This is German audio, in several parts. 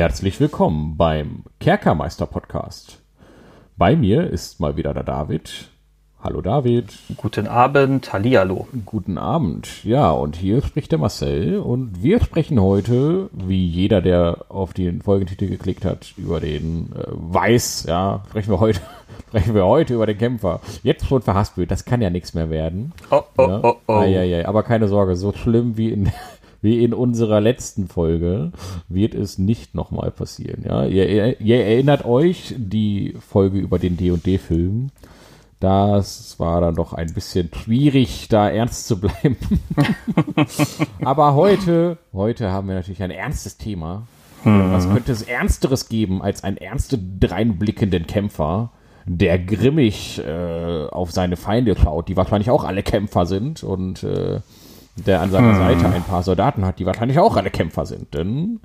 Herzlich willkommen beim Kerkermeister Podcast. Bei mir ist mal wieder der David. Hallo David. Guten Abend, Hallihallo. Guten Abend. Ja, und hier spricht der Marcel und wir sprechen heute, wie jeder, der auf den Folgentitel geklickt hat, über den äh, Weiß, ja, sprechen wir heute sprechen wir heute über den Kämpfer. Jetzt schon verhaspelt, das kann ja nichts mehr werden. Oh, oh, ja. oh, oh. Ai. Aber keine Sorge, so schlimm wie in, wie in unserer letzten Folge wird es nicht nochmal passieren. Ja? Ihr, ihr erinnert euch die Folge über den D&D-Film. Das war dann doch ein bisschen schwierig, da ernst zu bleiben. Aber heute, heute haben wir natürlich ein ernstes Thema. Was könnte es Ernsteres geben als einen ernst dreinblickenden Kämpfer, der grimmig äh, auf seine Feinde schaut, die wahrscheinlich auch alle Kämpfer sind und äh, der an seiner Seite ein paar Soldaten hat, die wahrscheinlich auch alle Kämpfer sind. Denn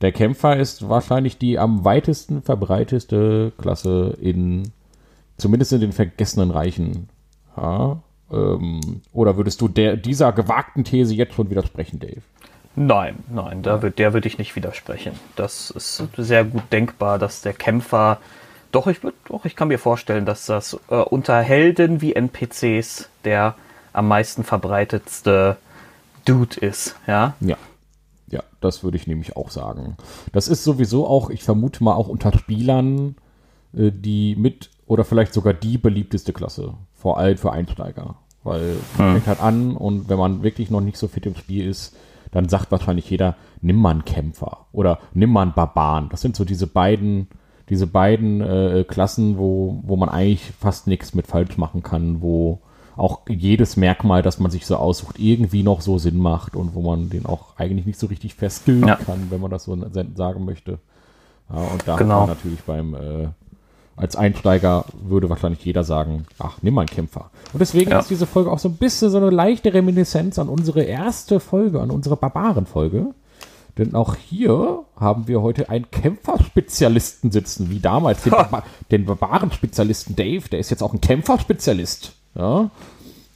der Kämpfer ist wahrscheinlich die am weitesten verbreiteste Klasse in, zumindest in den vergessenen Reichen. Ja, ähm, oder würdest du der, dieser gewagten These jetzt schon widersprechen, Dave? Nein, nein, da wird, der würde ich nicht widersprechen. Das ist sehr gut denkbar, dass der Kämpfer. Doch, ich würde, doch, ich kann mir vorstellen, dass das äh, unter Helden wie NPCs der am meisten verbreitetste Dude ist, ja. Ja. Ja, das würde ich nämlich auch sagen. Das ist sowieso auch, ich vermute mal auch unter Spielern, äh, die mit oder vielleicht sogar die beliebteste Klasse. Vor allem für Einsteiger. Weil man fängt halt an und wenn man wirklich noch nicht so fit im Spiel ist, dann sagt wahrscheinlich jeder, nimm mal einen Kämpfer oder nimm mal einen Barbaren. Das sind so diese beiden, diese beiden äh, Klassen, wo, wo man eigentlich fast nichts mit falsch machen kann, wo auch jedes Merkmal, das man sich so aussucht, irgendwie noch so Sinn macht und wo man den auch eigentlich nicht so richtig festkillen Ja. kann, wenn man das so sagen möchte. Ja, und da Genau. hat man natürlich beim äh, als Einsteiger würde wahrscheinlich jeder sagen, ach, nimm mal einen Kämpfer. Und deswegen Ja. ist diese Folge auch so ein bisschen so eine leichte Reminiszenz an unsere erste Folge, an unsere Barbaren-Folge. Denn auch hier haben wir heute einen Kämpferspezialisten sitzen, wie damals. Den, Barba den Barbaren-Spezialisten Dave, der ist jetzt auch ein Kämpferspezialist. Ja,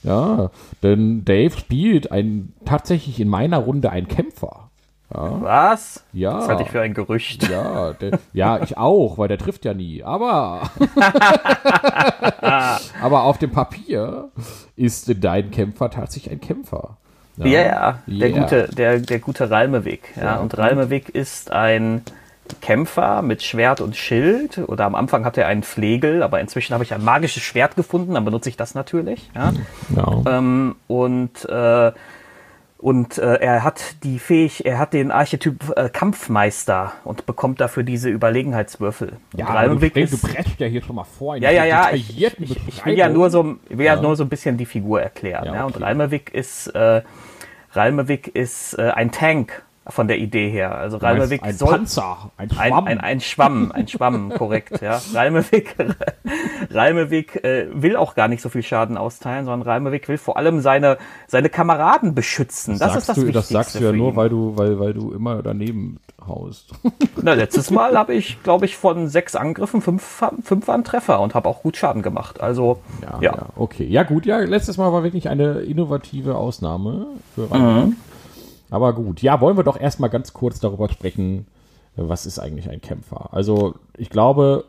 ja, denn Dave spielt ein, tatsächlich in meiner Runde einen Kämpfer. Was? Ja. Das halte ich für ein Gerücht. Ja, der, ja, ich auch, weil der trifft ja nie. Aber, aber auf dem Papier ist dein Kämpfer tatsächlich ein Kämpfer. Ja, ja, der Ja. gute, der, der gute Ralmeweg. Ja, Ja. und Ralmeweg ist ein Kämpfer mit Schwert und Schild. Oder am Anfang hatte er einen Flegel, aber inzwischen habe ich ein magisches Schwert gefunden, dann benutze ich das natürlich. Ja. Ja. Ähm, und äh, und äh, er hat die fähig, er hat den Archetyp äh, Kampfmeister und bekommt dafür diese Überlegenheitswürfel. Ja, aber du, du presst ja hier schon mal vor. ja, ja, ja. Ich, ich, ich will ja nur so, will ja. Ja. nur so ein bisschen die Figur erklären. Ja, Ja, Und okay. Ralmewig ist, äh, ist äh, ein Tank von der Idee her. Also Ralmewig ein soll Panzer, ein ein, Schwamm. ein, ein Schwamm, ein Schwamm, korrekt, ja. Ralmewig, Ralmewig äh, will auch gar nicht so viel Schaden austeilen, sondern Ralmewig will vor allem seine, seine Kameraden beschützen. Das, sagst ist das du, Wichtigste das sagst du ja nur, weil du, weil, weil du immer daneben haust. Na, letztes Mal habe ich, glaube ich, von sechs Angriffen fünf, fünf waren Treffer und habe auch gut Schaden gemacht. Also, Ja, ja. ja. okay. Ja, gut, ja, letztes Mal war wirklich eine innovative Ausnahme für Mhm. Aber gut, ja, wollen wir doch erstmal ganz kurz darüber sprechen, was ist eigentlich ein Kämpfer? Also, ich glaube,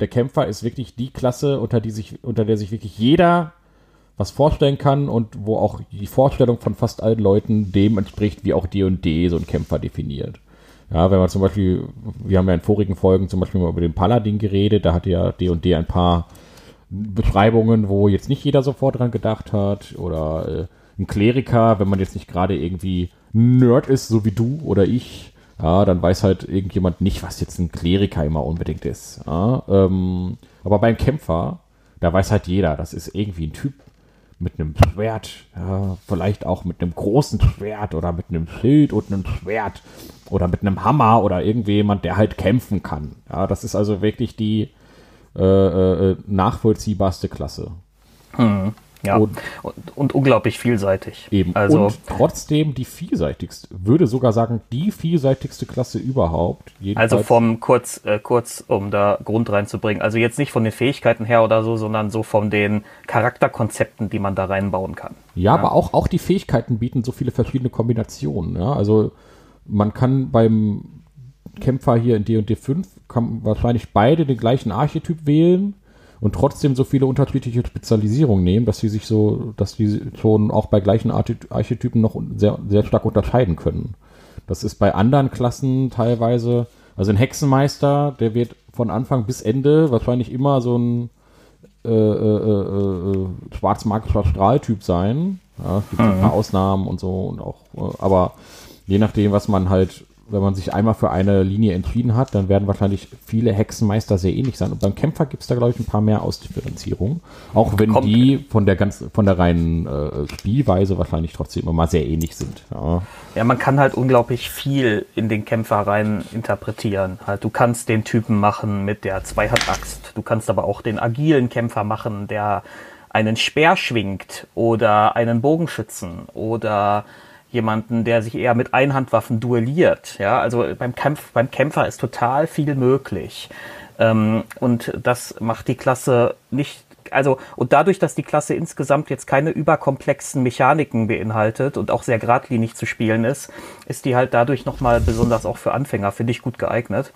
der Kämpfer ist wirklich die Klasse, unter, die sich, unter der sich wirklich jeder was vorstellen kann und wo auch die Vorstellung von fast allen Leuten dem entspricht, wie auch D&D so ein Kämpfer definiert. Ja, wenn man zum Beispiel, wir haben ja in vorigen Folgen zum Beispiel mal über den Paladin geredet, da hatte ja D&D ein paar Beschreibungen, wo jetzt nicht jeder sofort dran gedacht hat. Oder äh, ein Kleriker, wenn man jetzt nicht gerade irgendwie Nerd ist, so wie du oder ich, ja, dann weiß halt irgendjemand nicht, was jetzt ein Kleriker immer unbedingt ist. Ja, ähm, aber beim Kämpfer, da weiß halt jeder, das ist irgendwie ein Typ mit einem Schwert, ja, vielleicht auch mit einem großen Schwert oder mit einem Schild und einem Schwert oder mit einem Hammer oder irgendjemand, der halt kämpfen kann. Ja, das ist also wirklich die äh, äh, nachvollziehbarste Klasse. Ja, Und- und, und, unglaublich vielseitig. Eben. Also, und trotzdem die vielseitigste, würde sogar sagen, die vielseitigste Klasse überhaupt. also Jedenfalls- vom kurz, äh, kurz, um da Grund reinzubringen. Also jetzt nicht von den Fähigkeiten her oder so, sondern so von den Charakterkonzepten, die man da reinbauen kann. Ja, aber auch, auch die Fähigkeiten bieten so viele verschiedene Kombinationen. Ja? Also man kann beim Kämpfer hier in D&D 5 kann wahrscheinlich beide den gleichen Archetyp wählen und trotzdem so viele unterschiedliche Spezialisierungen nehmen, dass sie sich so, dass die schon auch bei gleichen Archetypen noch sehr, sehr stark unterscheiden können. Das ist bei anderen Klassen teilweise, also ein Hexenmeister, der wird von Anfang bis Ende wahrscheinlich immer so ein äh, äh, äh, äh schwarzmagischer Strahltyp sein. Ja, es gibt mhm. ein paar Ausnahmen und so und auch, äh, aber je nachdem, was man halt wenn man sich einmal für eine Linie entschieden hat, dann werden wahrscheinlich viele Hexenmeister sehr ähnlich sein. Und beim Kämpfer gibt es da, glaube ich, ein paar mehr Ausdifferenzierungen. Auch wenn Kommt. die von der ganz, von der reinen äh, Spielweise wahrscheinlich trotzdem immer mal sehr ähnlich sind. Ja. ja, man kann halt unglaublich viel in den Kämpfer rein interpretieren. Halt, du kannst den Typen machen mit der Zweihandaxt. Du kannst aber auch den agilen Kämpfer machen, der einen Speer schwingt oder einen Bogenschützen oder jemanden, der sich eher mit Einhandwaffen duelliert. Ja, also beim Kampf, beim Kämpfer ist total viel möglich. Ähm, und das macht die Klasse nicht also, und dadurch, dass die Klasse insgesamt jetzt keine überkomplexen Mechaniken beinhaltet und auch sehr geradlinig zu spielen ist, ist die halt dadurch nochmal besonders auch für Anfänger, finde ich, gut geeignet.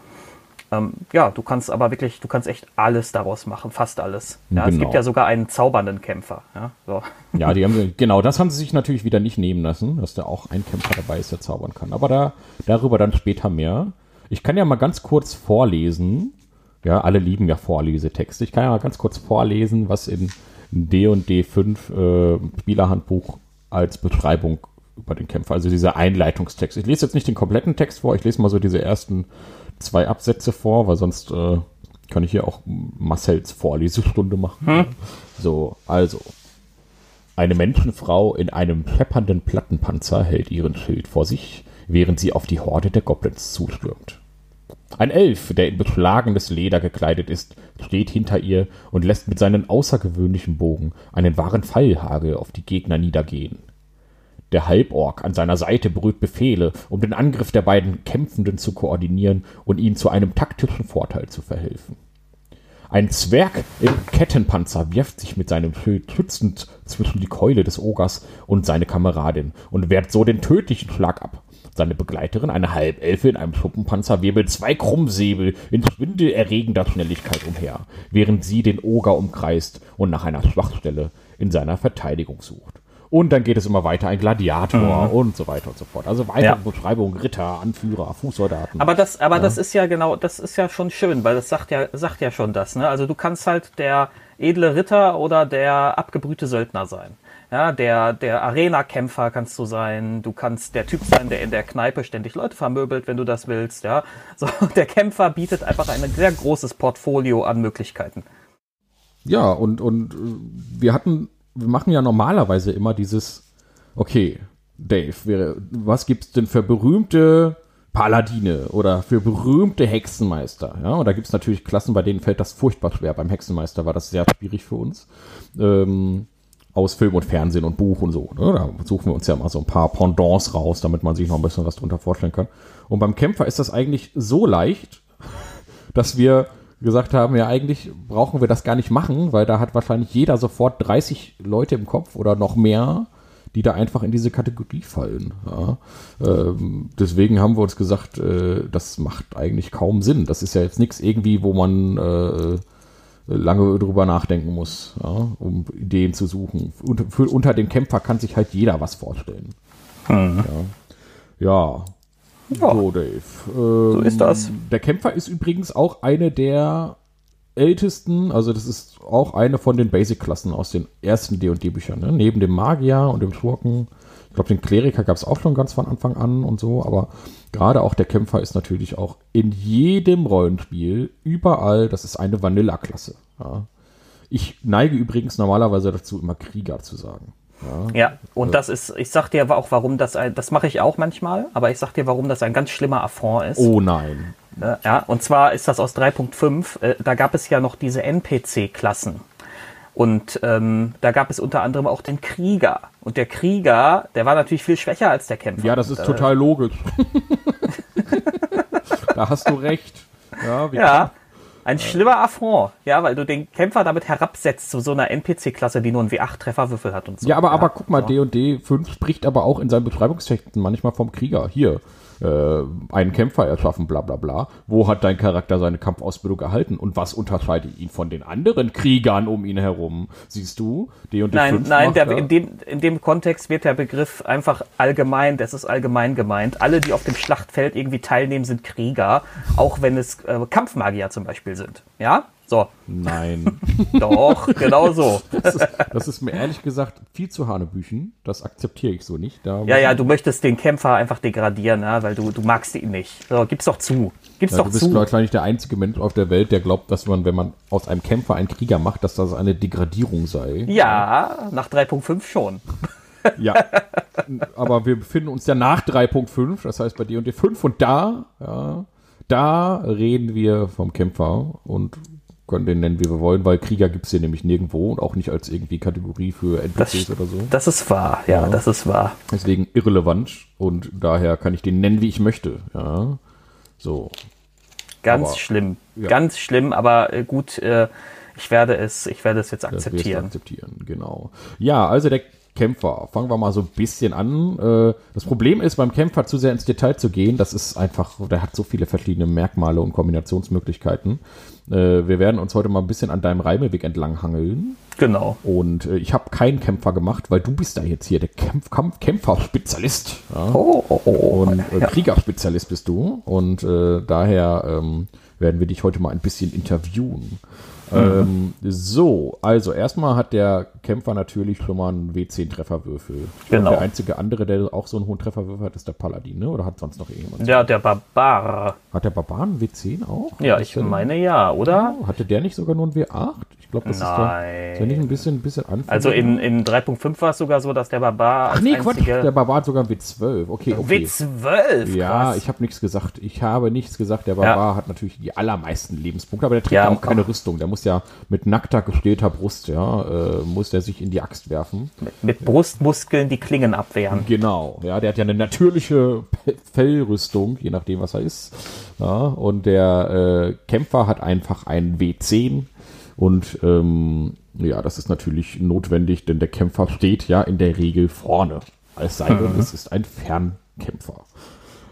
Ähm, ja, du kannst aber wirklich, du kannst echt alles daraus machen, fast alles. Ja, genau. Es gibt genau. ja sogar einen zaubernden Kämpfer. Ja, so. ja die haben, genau, das haben sie sich natürlich wieder nicht nehmen lassen, dass da auch ein Kämpfer dabei ist, der zaubern kann. Aber da, darüber dann später mehr. Ich kann ja mal ganz kurz vorlesen. Ja, alle lieben ja Vorlesetexte. Ich kann ja mal ganz kurz vorlesen, was in D&D 5 äh, Spielerhandbuch als Beschreibung über den Kämpfer, also dieser Einleitungstext. Ich lese jetzt nicht den kompletten Text vor, ich lese mal so diese ersten zwei Absätze vor, weil sonst äh, kann ich hier auch Marcells Vorlesestunde machen. Hm? So, also. Eine Menschenfrau in einem peppernden Plattenpanzer hält ihren Schild vor sich, während sie auf die Horde der Goblins zustürmt. Ein Elf, der in beschlagenes Leder gekleidet ist, steht hinter ihr und lässt mit seinem außergewöhnlichen Bogen einen wahren Pfeilhagel auf die Gegner niedergehen. Der Halborg an seiner Seite brüht Befehle, um den Angriff der beiden Kämpfenden zu koordinieren und ihnen zu einem taktischen Vorteil zu verhelfen. Ein Zwerg im Kettenpanzer wirft sich mit seinem Schild schützend zwischen die Keule des Ogers und seine Kameradin und wehrt so den tödlichen Schlag ab. Seine Begleiterin, eine Halbelfe in einem Schuppenpanzer, wirbelt zwei Krummsäbel in schwindelerregender Schnelligkeit umher, während sie den Oger umkreist und nach einer Schwachstelle in seiner Verteidigung sucht. Und dann geht es immer weiter, ein Gladiator mhm. und so weiter und so fort. Also weitere ja. Beschreibungen, Ritter, Anführer, Fußsoldaten. Aber das, aber ja. das ist ja genau, das ist ja schon schön, weil das sagt ja, sagt ja schon das. Ne? Also du kannst halt der edle Ritter oder der abgebrühte Söldner sein. Ja, der, der Arena-Kämpfer kannst du sein. Du kannst der Typ sein, der in der Kneipe ständig Leute vermöbelt, wenn du das willst. Ja, so der Kämpfer bietet einfach ein sehr großes Portfolio an Möglichkeiten. Ja, und, und äh, wir hatten wir machen ja normalerweise immer dieses, okay, Dave, was gibt's denn für berühmte Paladine oder für berühmte Hexenmeister? Ja, und da gibt's natürlich Klassen, bei denen fällt das furchtbar schwer. Beim Hexenmeister war das sehr schwierig für uns. Ähm, aus Film und Fernsehen und Buch und so. Ne? Da suchen wir uns ja mal so ein paar Pendants raus, damit man sich noch ein bisschen was drunter vorstellen kann. Und beim Kämpfer ist das eigentlich so leicht, dass wir gesagt haben, ja, eigentlich brauchen wir das gar nicht machen, weil da hat wahrscheinlich jeder sofort 30 Leute im Kopf oder noch mehr, die da einfach in diese Kategorie fallen. Ja. Ähm, deswegen haben wir uns gesagt, äh, das macht eigentlich kaum Sinn. Das ist ja jetzt nichts irgendwie, wo man äh, lange drüber nachdenken muss, ja, um Ideen zu suchen. Und für, unter dem Kämpfer kann sich halt jeder was vorstellen. Mhm. Ja. ja. Ja. So, Dave. Ähm, so ist das. Der Kämpfer ist übrigens auch eine der ältesten, also das ist auch eine von den Basic-Klassen aus den ersten D&D-Büchern, ne? neben dem Magier und dem Schurken. Ich glaube, den Kleriker gab es auch schon ganz von Anfang an und so, aber gerade auch der Kämpfer ist natürlich auch in jedem Rollenspiel, überall, das ist eine Vanilla-Klasse. Ja? Ich neige übrigens normalerweise dazu, immer Krieger zu sagen. Ja, ja und das ist, ich sag dir auch, warum das, ein, das mache ich auch manchmal, aber ich sag dir, warum das ein ganz schlimmer Affront ist. Oh nein. Ja, und zwar ist das aus 3.5, äh, da gab es ja noch diese NPC-Klassen. Und ähm, da gab es unter anderem auch den Krieger. Und der Krieger, der war natürlich viel schwächer als der Kämpfer. Ja, das ist total logisch. da hast du recht. Ja, ja ein schlimmer Affront, ja, weil du den Kämpfer damit herabsetzt zu so einer NPC-Klasse, die nur einen W8-Trefferwürfel hat und so. Ja, aber, ja, aber guck mal, D&D 5 spricht aber auch in seinen Beschreibungstexten manchmal vom Krieger. Hier, äh, einen Kämpfer erschaffen, bla bla bla. Wo hat dein Charakter seine Kampfausbildung erhalten? Und was unterscheidet ihn von den anderen Kriegern um ihn herum? Siehst du? D und D nein, nein, der, in, dem, in dem Kontext wird der Begriff einfach allgemein, das ist allgemein gemeint. Alle, die auf dem Schlachtfeld irgendwie teilnehmen, sind Krieger, auch wenn es äh, Kampfmagier zum Beispiel sind. Ja? So. Nein. Doch, genau so. Das ist, das ist, mir ehrlich gesagt viel zu Hanebüchen. Das akzeptiere ich so nicht. Da ja, ja, du möchtest den Kämpfer einfach degradieren, ja, weil du, du magst ihn nicht. So, gib's doch zu. Gib's ja, doch du bist, zu. wahrscheinlich der einzige Mensch auf der Welt, der glaubt, dass man, wenn man aus einem Kämpfer einen Krieger macht, dass das eine Degradierung sei. Ja, nach 3.5 schon. Ja, aber wir befinden uns ja nach 3.5, das heißt bei D&D 5 und da, ja, da reden wir vom Kämpfer und können den nennen, wie wir wollen, weil Krieger gibt es hier nämlich nirgendwo und auch nicht als irgendwie Kategorie für NPCs das, oder so. Das ist wahr, ja, ja, das ist wahr. Deswegen irrelevant und daher kann ich den nennen, wie ich möchte. Ja, so. Ganz aber, schlimm, ja. ganz schlimm, aber äh, gut, äh, ich werde es, ich werde es jetzt akzeptieren. akzeptieren, genau. Ja, also der Kämpfer. Fangen wir mal so ein bisschen an. Äh, das Problem ist, beim Kämpfer zu sehr ins Detail zu gehen, das ist einfach, der hat so viele verschiedene Merkmale und Kombinationsmöglichkeiten. Äh, wir werden uns heute mal ein bisschen an deinem Reimeweg entlang hangeln. Genau. Und äh, ich habe keinen Kämpfer gemacht, weil du bist da jetzt hier der Kämpf Kampf Kämpferspezialist. Ja? Oh, oh, oh. Und äh, ja. Kriegerspezialist bist du. Und äh, daher ähm, werden wir dich heute mal ein bisschen interviewen. Mhm. Ähm, so, also erstmal hat der Kämpfer natürlich schon mal einen W10-Trefferwürfel. Genau. Der einzige andere, der auch so einen hohen Trefferwürfel hat, ist der Paladin, ne? Oder hat sonst noch irgendjemand? Ja, der Barbar. Hat der Barbar einen W10 auch? Ja, ich meine ja, oder? Oh, hatte der nicht sogar nur einen W8? glaube, das Nein. ist ja nicht ein bisschen, ein bisschen anfällig. Also in, in 3.5 war es sogar so, dass der Barbar. Ach nee, Quatsch, der Barbar hat sogar ein W12. Okay, okay. W12? Ja, Krass. ich habe nichts gesagt. Ich habe nichts gesagt. Der Barbar ja. hat natürlich die allermeisten Lebenspunkte, aber der trägt ja, auch keine Rüstung. Der muss ja mit nackter, gestählter Brust, ja, äh, muss der sich in die Axt werfen. Mit, mit Brustmuskeln die Klingen abwehren. Genau, ja, der hat ja eine natürliche Fellrüstung, je nachdem, was er ist. Ja, und der äh, Kämpfer hat einfach einen W10 und ähm, ja, das ist natürlich notwendig, denn der Kämpfer steht ja in der Regel vorne. Es sei denn, mhm. es ist ein Fernkämpfer.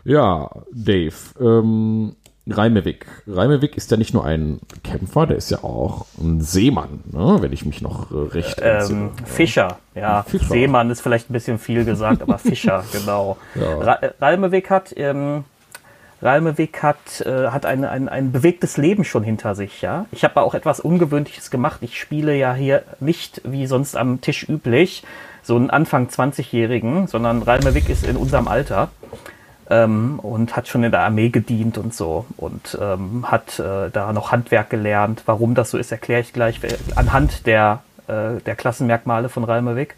Ja, Dave, ähm, Reimewig. Reimewig ist ja nicht nur ein Kämpfer, der ist ja auch ein Seemann, ne? wenn ich mich noch äh, recht ähm, Fischer, ja. Fischer. Seemann ist vielleicht ein bisschen viel gesagt, aber Fischer, genau. Ja. Reimewig hat ähm, Ralmeweg hat, äh, hat ein, ein, ein bewegtes Leben schon hinter sich, ja. Ich habe auch etwas Ungewöhnliches gemacht. Ich spiele ja hier nicht wie sonst am Tisch üblich so einen Anfang 20-Jährigen, sondern Ralmeweg ist in unserem Alter ähm, und hat schon in der Armee gedient und so und ähm, hat äh, da noch Handwerk gelernt. Warum das so ist, erkläre ich gleich anhand der, äh, der Klassenmerkmale von Ralmeweg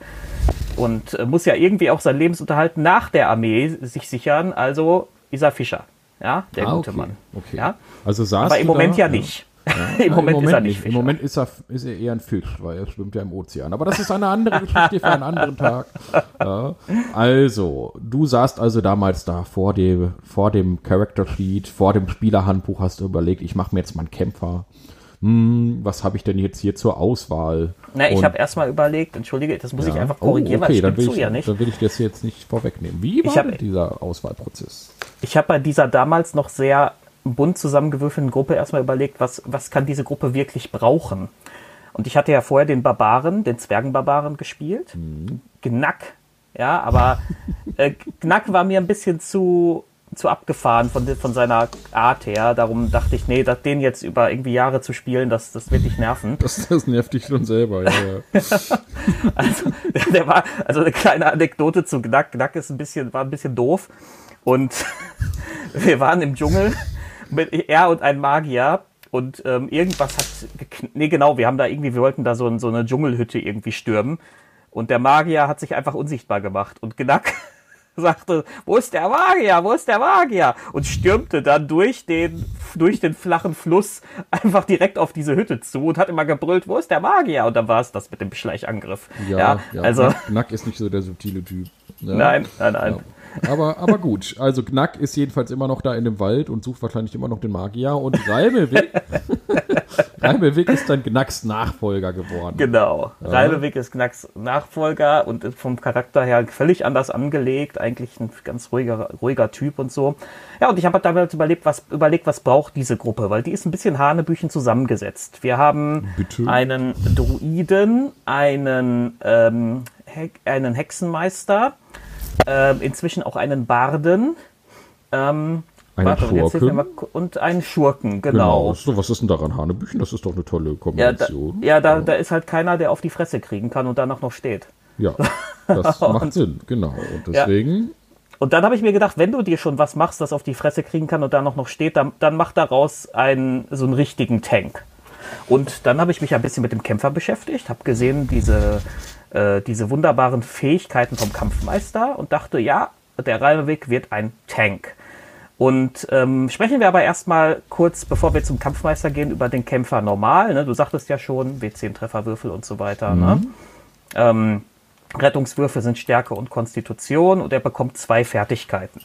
und äh, muss ja irgendwie auch sein Lebensunterhalt nach der Armee sich sichern. Also Isa Fischer. Ja, der ah, gute okay. Mann. Okay. Ja? Also saß Aber im Moment da, ja nicht. Ja. Im, Moment Im, Moment ist er nicht Fischer. Im Moment ist er, ist er eher ein Fisch, weil er schwimmt ja im Ozean. Aber das ist eine andere Geschichte für einen anderen Tag. Ja. Also, du saßt also damals da vor dem, vor dem Character Sheet, vor dem Spielerhandbuch, hast du überlegt, ich mache mir jetzt mal einen Kämpfer. Hm, was habe ich denn jetzt hier zur Auswahl? Na, ich habe erstmal überlegt, entschuldige, das muss ja. ich einfach korrigieren, oh, okay, weil ich dann will ich, ja nicht. Dann will ich das jetzt nicht vorwegnehmen. Wie war hab, dieser Auswahlprozess? Ich habe bei dieser damals noch sehr bunt zusammengewürfelten Gruppe erstmal überlegt, was, was kann diese Gruppe wirklich brauchen? Und ich hatte ja vorher den Barbaren, den Zwergenbarbaren gespielt. Mhm. Gnack, ja, aber äh, Knack war mir ein bisschen zu zu abgefahren von, von seiner Art her. Darum dachte ich, nee, den jetzt über irgendwie Jahre zu spielen, das, das wird dich nerven. Das, das nervt dich schon selber, ja. ja. also, der, der, war, also eine kleine Anekdote zu Knack. Knack ist ein bisschen, war ein bisschen doof. Und wir waren im Dschungel mit er und ein Magier. Und ähm, irgendwas hat, nee genau, wir haben da irgendwie, wir wollten da so, so eine Dschungelhütte irgendwie stürmen. Und der Magier hat sich einfach unsichtbar gemacht. Und Knack sagte, wo ist der Magier, wo ist der Magier? Und stürmte dann durch den, durch den flachen Fluss einfach direkt auf diese Hütte zu und hat immer gebrüllt, wo ist der Magier? Und dann war es das mit dem Beschleichangriff. Ja, ja, ja also. Knack ist nicht so der subtile Typ. Ja, nein, nein, nein. Aber, aber gut, also Knack ist jedenfalls immer noch da in dem Wald und sucht wahrscheinlich immer noch den Magier und Reimeweg Reimewig ist dann Gnacks Nachfolger geworden. Genau. Ja. Reimewig ist Gnacks Nachfolger und vom Charakter her völlig anders angelegt. Eigentlich ein ganz ruhiger, ruhiger Typ und so. Ja, und ich habe damals überlegt was, überlegt, was braucht diese Gruppe, weil die ist ein bisschen Hanebüchen zusammengesetzt. Wir haben Bitte? einen Druiden, einen, ähm, He einen Hexenmeister, äh, inzwischen auch einen Barden. Ähm, einen Warte, Schurken. Und einen Schurken, genau. genau. was ist denn daran Hanebüchen? Das ist doch eine tolle Kombination. Ja, da, ja, da, da ist halt keiner, der auf die Fresse kriegen kann und danach noch steht. Ja, das macht und, Sinn, genau. Und deswegen. Ja. Und dann habe ich mir gedacht, wenn du dir schon was machst, das auf die Fresse kriegen kann und da noch, noch steht, dann, dann mach daraus einen, so einen richtigen Tank. Und dann habe ich mich ein bisschen mit dem Kämpfer beschäftigt, habe gesehen, diese, äh, diese wunderbaren Fähigkeiten vom Kampfmeister und dachte, ja, der Reimeweg wird ein Tank. Und ähm, sprechen wir aber erstmal kurz, bevor wir zum Kampfmeister gehen, über den Kämpfer normal. Ne? Du sagtest ja schon, W10-Trefferwürfel und so weiter. Ne? Mhm. Ne? Ähm, Rettungswürfe sind Stärke und Konstitution und er bekommt zwei Fertigkeiten.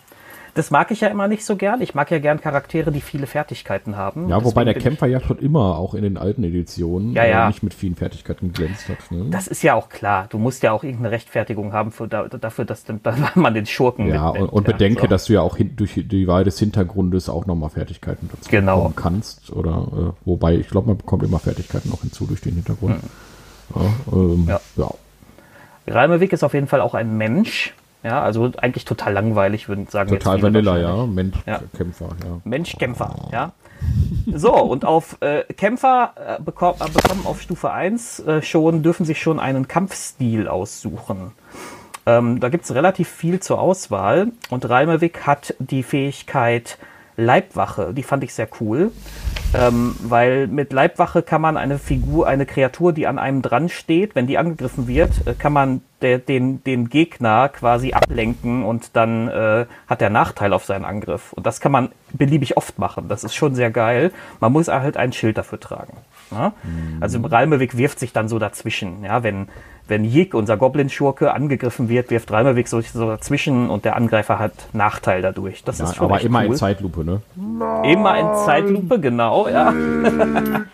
Das mag ich ja immer nicht so gern. Ich mag ja gern Charaktere, die viele Fertigkeiten haben. Ja, wobei der Kämpfer ja schon immer auch in den alten Editionen ja, ja. Äh, nicht mit vielen Fertigkeiten glänzt hat. Ne? Das ist ja auch klar. Du musst ja auch irgendeine Rechtfertigung haben für, dafür, dass man den Schurken Ja, mitnimmt. und, und bedenke, so. dass du ja auch hin, durch die Wahl des Hintergrundes auch nochmal Fertigkeiten dazu genau. bekommen kannst. Oder äh, wobei, ich glaube, man bekommt immer Fertigkeiten noch hinzu durch den Hintergrund. Mhm. Ja, ähm, ja. ja. Reimewick ist auf jeden Fall auch ein Mensch. Ja, also eigentlich total langweilig, würde ich sagen. Total Vanilla, ja. Menschkämpfer, ja. ja. Menschkämpfer, ja. So, und auf äh, Kämpfer äh, bekommen, äh, bekommen auf Stufe 1 äh, schon, dürfen sich schon einen Kampfstil aussuchen. Ähm, da gibt es relativ viel zur Auswahl und Reimewig hat die Fähigkeit Leibwache, die fand ich sehr cool. Ähm, weil mit Leibwache kann man eine Figur, eine Kreatur, die an einem dran steht, wenn die angegriffen wird, äh, kann man der, den, den Gegner quasi ablenken und dann äh, hat er Nachteil auf seinen Angriff. Und das kann man beliebig oft machen. Das ist schon sehr geil. Man muss halt ein Schild dafür tragen. Ja? Mhm. Also Ralmewig wirft sich dann so dazwischen. Ja, wenn, wenn Jig, unser Goblin-Schurke, angegriffen wird, wirft Ralmewig so, so dazwischen und der Angreifer hat Nachteil dadurch. Das ja, ist schon Aber immer cool. in Zeitlupe, ne? Immer in Zeitlupe, genau, ja.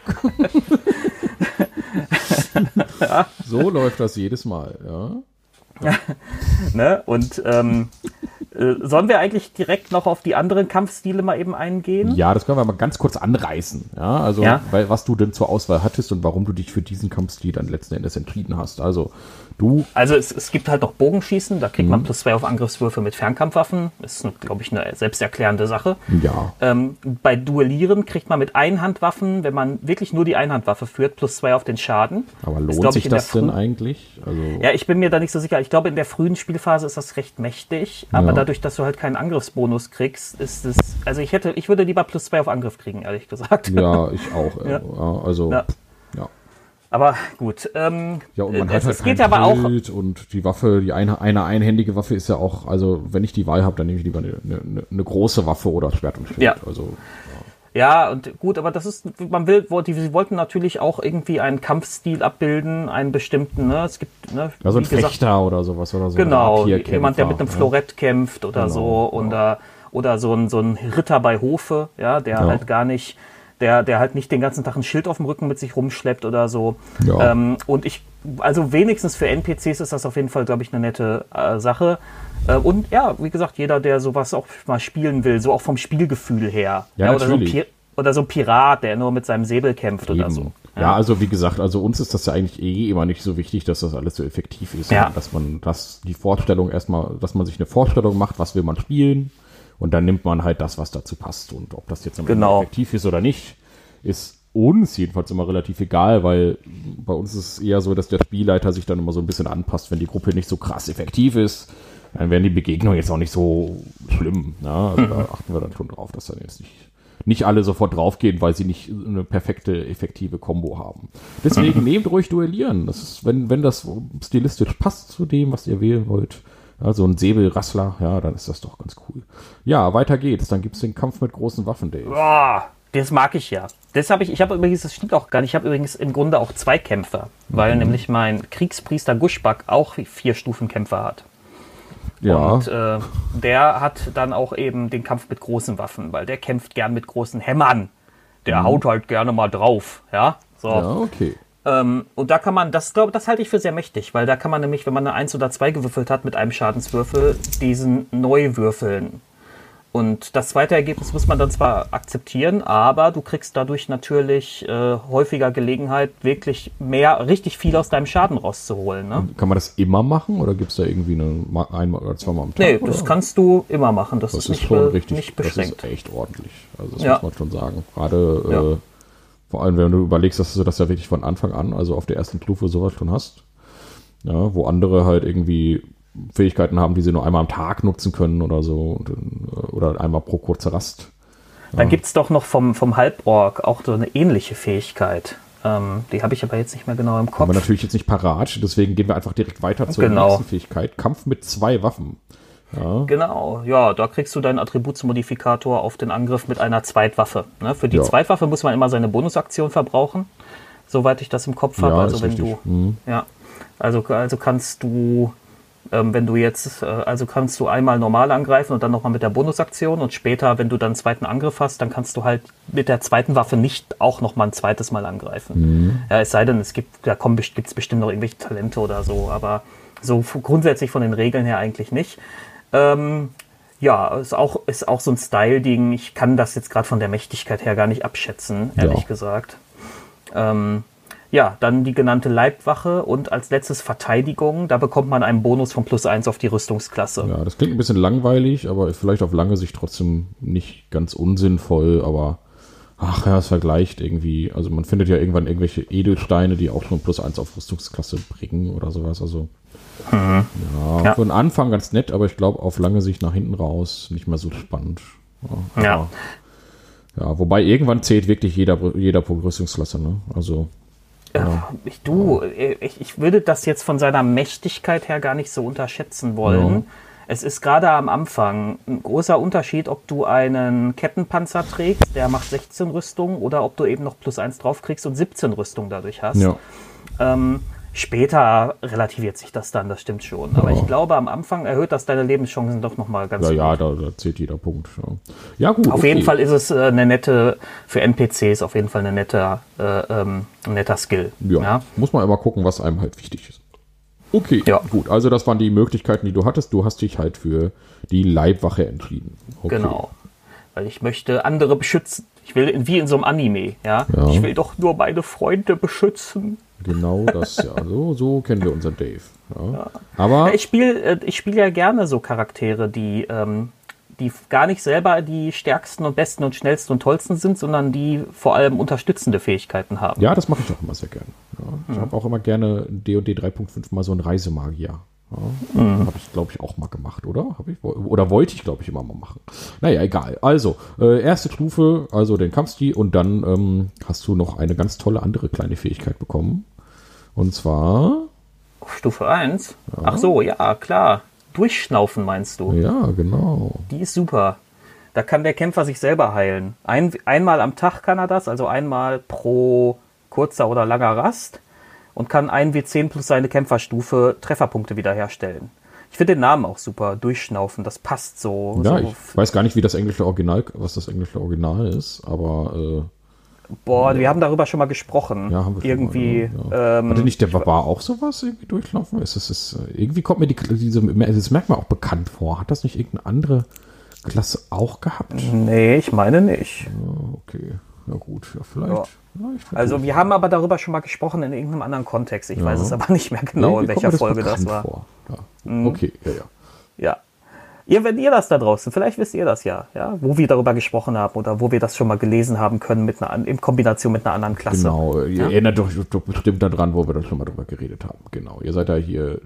So läuft das jedes Mal, ja. ne? Und ähm, äh, sollen wir eigentlich direkt noch auf die anderen Kampfstile mal eben eingehen? Ja, das können wir mal ganz kurz anreißen. Ja, also, ja? Weil, was du denn zur Auswahl hattest und warum du dich für diesen Kampfstil dann letzten Endes entschieden hast. Also, Du? Also es, es gibt halt noch Bogenschießen, da kriegt mhm. man plus zwei auf Angriffswürfe mit Fernkampfwaffen. Das ist, glaube ich, eine selbsterklärende Sache. Ja. Ähm, bei Duellieren kriegt man mit Einhandwaffen, wenn man wirklich nur die Einhandwaffe führt, plus zwei auf den Schaden. Aber lohnt ist, sich das denn eigentlich? Also ja, ich bin mir da nicht so sicher. Ich glaube, in der frühen Spielphase ist das recht mächtig, aber ja. dadurch, dass du halt keinen Angriffsbonus kriegst, ist es. Also ich hätte, ich würde lieber plus zwei auf Angriff kriegen, ehrlich gesagt. Ja, ich auch. ja. Also. Ja. Aber gut. Ähm, ja, und man es, hat halt es geht aber auch und die Waffe, die eine, eine einhändige Waffe ist ja auch, also wenn ich die Wahl habe, dann nehme ich lieber eine, eine, eine, große Waffe oder Schwert und Schild. Ja. Also ja, und gut, aber das ist, man will, die, sie wollten natürlich auch irgendwie einen Kampfstil abbilden, einen bestimmten, ne? Es gibt, ne? Also ein Fechter oder sowas oder so. Genau, jemand, der mit einem Florett kämpft oder genau, so, oder, oder so ein, so ein Ritter bei Hofe, ja, der ja. halt gar nicht, der, der halt nicht den ganzen Tag ein Schild auf dem Rücken mit sich rumschleppt oder so. Ja. Ähm, und ich, also wenigstens für NPCs ist das auf jeden Fall, glaube ich, eine nette äh, Sache. Äh, und ja, wie gesagt, jeder, der sowas auch mal spielen will, so auch vom Spielgefühl her. Ja, ja oder, so oder, so ein Pirat, der nur mit seinem Säbel kämpft Eben. oder so. Ja. ja. also wie gesagt, also uns ist das ja eigentlich eh immer nicht so wichtig, dass das alles so effektiv ist, dass man, dass die Vorstellung erstmal, dass man sich eine Vorstellung macht, was will man spielen und dann nimmt man halt das, was dazu passt. Und ob das jetzt am genau. effektiv ist oder nicht, ist uns jedenfalls immer relativ egal, weil bei uns ist es eher so, dass der Spielleiter sich dann immer so ein bisschen anpasst, wenn die Gruppe nicht so krass effektiv ist. Dann werden die Begegnungen jetzt auch nicht so schlimm. Ne? Also mhm. da achten wir dann schon drauf, dass dann jetzt nicht, nicht alle sofort draufgehen, weil sie nicht eine perfekte, effektive Combo haben. Deswegen mhm. nehmt ruhig duellieren. Das ist, wenn, wenn das stilistisch passt zu dem, was ihr wählen wollt, ja, so ein Säbelrassler, ja, dann ist das doch ganz cool. Ja, weiter geht's. Dann gibt's den Kampf mit großen Waffen, Dave. Boah, das mag ich ja. Das habe ich, ich habe übrigens, das stimmt auch gar nicht, ich habe übrigens im Grunde auch zwei Kämpfer, weil mhm. nämlich mein Kriegspriester Guschback auch vier Stufenkämpfer hat. Ja. Und äh, der hat dann auch eben den Kampf mit großen Waffen, weil der kämpft gern mit großen Hämmern. der haut halt gerne mal drauf, ja. So. Ja, okay. Ähm, und da kann man, das glaube das halte ich für sehr mächtig, weil da kann man nämlich, wenn man eine 1 oder 2 gewürfelt hat mit einem Schadenswürfel, diesen neu würfeln. Und das zweite Ergebnis muss man dann zwar akzeptieren, aber du kriegst dadurch natürlich äh, häufiger Gelegenheit, wirklich mehr, richtig viel aus deinem Schaden rauszuholen. Ne? Kann man das immer machen oder gibt es da irgendwie eine, einmal oder zweimal am Tag? Nee, oder? das kannst du immer machen. Das, Das ist ist nicht, schon be richtig, nicht das beschränkt. ist echt ordentlich. Also das Ja. muss man schon sagen. Gerade Ja. äh, vor allem, wenn du überlegst, dass du das ja wirklich von Anfang an, also auf der ersten Stufe sowas schon hast. Ja, wo andere halt irgendwie Fähigkeiten haben, die sie nur einmal am Tag nutzen können oder so. Äh, oder einmal pro kurze Rast. Dann gibt's doch noch vom, vom Halborg auch so eine ähnliche Fähigkeit. Ähm, die habe ich aber jetzt nicht mehr genau im Haben wir Kopf. natürlich jetzt nicht parat, deswegen gehen wir einfach direkt weiter zur Genau. nächsten Fähigkeit. Kampf mit zwei Waffen. Genau, ja, da kriegst du deinen Attributsmodifikator auf den Angriff mit einer Zweitwaffe. Ne? Für die Ja. Zweitwaffe muss man immer seine Bonusaktion verbrauchen, soweit ich das im Kopf habe. Ja, also wenn richtig. du, Mhm. ja, also, also kannst du, ähm, wenn du jetzt, äh, also kannst du einmal normal angreifen und dann nochmal mit der Bonusaktion und später, wenn du dann einen zweiten Angriff hast, dann kannst du halt mit der zweiten Waffe nicht auch nochmal ein zweites Mal angreifen. Mhm. Ja, es sei denn, es gibt, da kommen, gibt es bestimmt noch irgendwelche Talente oder so, aber so grundsätzlich von den Regeln her eigentlich nicht. Ähm, ja, ist auch, ist auch so ein Style-Ding. Ich kann das jetzt gerade von der Mächtigkeit her gar nicht abschätzen, ehrlich Ja. gesagt. Ähm, ja, dann die genannte Leibwache und als letztes Verteidigung. Da bekommt man einen Bonus von plus eins auf die Rüstungsklasse. Ja, das klingt ein bisschen langweilig, aber vielleicht auf lange Sicht trotzdem nicht ganz unsinnvoll, aber ach ja, es vergleicht irgendwie. Also man findet ja irgendwann irgendwelche Edelsteine, die auch schon plus eins auf Rüstungsklasse bringen oder sowas. Also ja, Ja. für den Anfang ganz nett, aber ich glaube auf lange Sicht nach hinten raus nicht mehr so spannend. Ja. Ja. Ja, wobei irgendwann zählt wirklich jeder, jeder pro Rüstungsklasse, ne? Also Ja, ich, du, ich, ich würde das jetzt von seiner Mächtigkeit her gar nicht so unterschätzen wollen. Ja. Es ist gerade am Anfang ein großer Unterschied, ob du einen Kettenpanzer trägst, der macht 16 Rüstung, oder ob du eben noch plus 1 draufkriegst und 17 Rüstung dadurch hast. ja. Ähm, später relativiert sich das dann, das stimmt schon. Aber Ja. ich glaube, am Anfang erhöht das deine Lebenschancen doch nochmal ganz Ja, gut. ja, da, da zählt jeder Punkt. Ja, ja gut. Auf okay. jeden Fall ist es äh, eine nette, für NPCs auf jeden Fall eine nette, äh, ähm, netter Skill. Ja, muss man immer gucken, was einem halt wichtig ist. Okay, Ja. gut. Also das waren die Möglichkeiten, die du hattest. Du hast dich halt für die Leibwache entschieden. Okay. Genau. Weil ich möchte andere beschützen. Ich will, in- wie in so einem Anime, ja. Ja. Ich will doch nur meine Freunde beschützen. Genau das, ja. So, so kennen wir unseren Dave. Ja. Aber Ja, ich spiele äh, ich spiel ja gerne so Charaktere, die, ähm, die gar nicht selber die stärksten und besten und schnellsten und tollsten sind, sondern die vor allem unterstützende Fähigkeiten haben. ja, das mache ich auch immer sehr gerne. Ja. Ich habe auch immer gerne D&D 3.5 mal so einen Reisemagier. Ja. Habe ich, glaube ich, auch mal gemacht, oder? Hab ich, oder wollte ich, glaube ich, immer mal machen. Naja, egal. Also, äh, erste Stufe, also den Kampfstil und dann ähm, hast du noch eine ganz tolle andere kleine Fähigkeit bekommen. Und zwar Stufe 1? Ach so, ja, klar. Durchschnaufen meinst du? Ja, genau. Die ist super. Da kann der Kämpfer sich selber heilen. Ein, einmal am Tag kann er das, also einmal pro kurzer oder langer Rast und kann 1W10 plus seine Kämpferstufe Trefferpunkte wiederherstellen. Ich finde den Namen auch super, Durchschnaufen, das passt so. Ja, so ich weiß gar nicht, wie das englische Original, was das englische Original ist, aber boah, wir haben darüber schon mal gesprochen. ja, haben wir schon Irgendwie. Mal, ja. ähm, Hatte nicht der Barbar auch sowas irgendwie durchlaufen? Es ist, es ist, irgendwie kommt mir die, diese, das merkt man auch bekannt vor. Hat das nicht irgendeine andere Klasse auch gehabt? nee, ich meine nicht. Ja, okay. Ja gut, ja, vielleicht. Ja. vielleicht Also wir haben aber darüber schon mal gesprochen in irgendeinem anderen Kontext. Ich weiß es aber nicht mehr genau, in Irgendwie kommt welcher Folge das bekannt war. Vor. Ja. Okay, ja, ja. Ja. Ihr, wenn ihr das da draußen, vielleicht wisst ihr das ja, ja, wo wir darüber gesprochen haben oder wo wir das schon mal gelesen haben können mit einer, in Kombination mit einer anderen Klasse. Genau, ihr erinnert euch doch bestimmt daran, wo wir das schon mal drüber geredet haben. Genau, ihr seid ja hier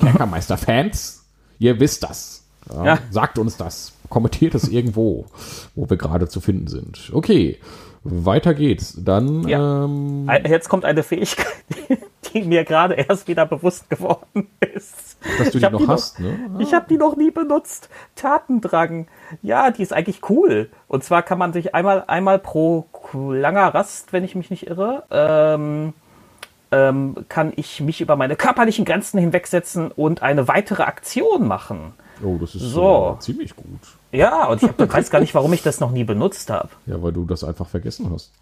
Kerkermeister-Fans. Ihr wisst das. Ja, Ja. Sagt uns das. Kommentiert es irgendwo, wo wir gerade zu finden sind. Okay, weiter geht's. Dann, Ja. ähm, Jetzt kommt eine Fähigkeit, die, mir gerade erst wieder bewusst geworden ist. dass du die noch die hast, ne? Ich habe die noch nie benutzt. Tatendrang. Ja, die ist eigentlich cool. Und zwar kann man sich einmal, einmal pro langer Rast, wenn ich mich nicht irre, ähm, ähm, kann ich mich über meine körperlichen Grenzen hinwegsetzen und eine weitere Aktion machen. Oh, das ist So. äh, ziemlich gut. Ja, und ich hab, weiß gar nicht, warum ich das noch nie benutzt habe. Ja, weil du das einfach vergessen hast.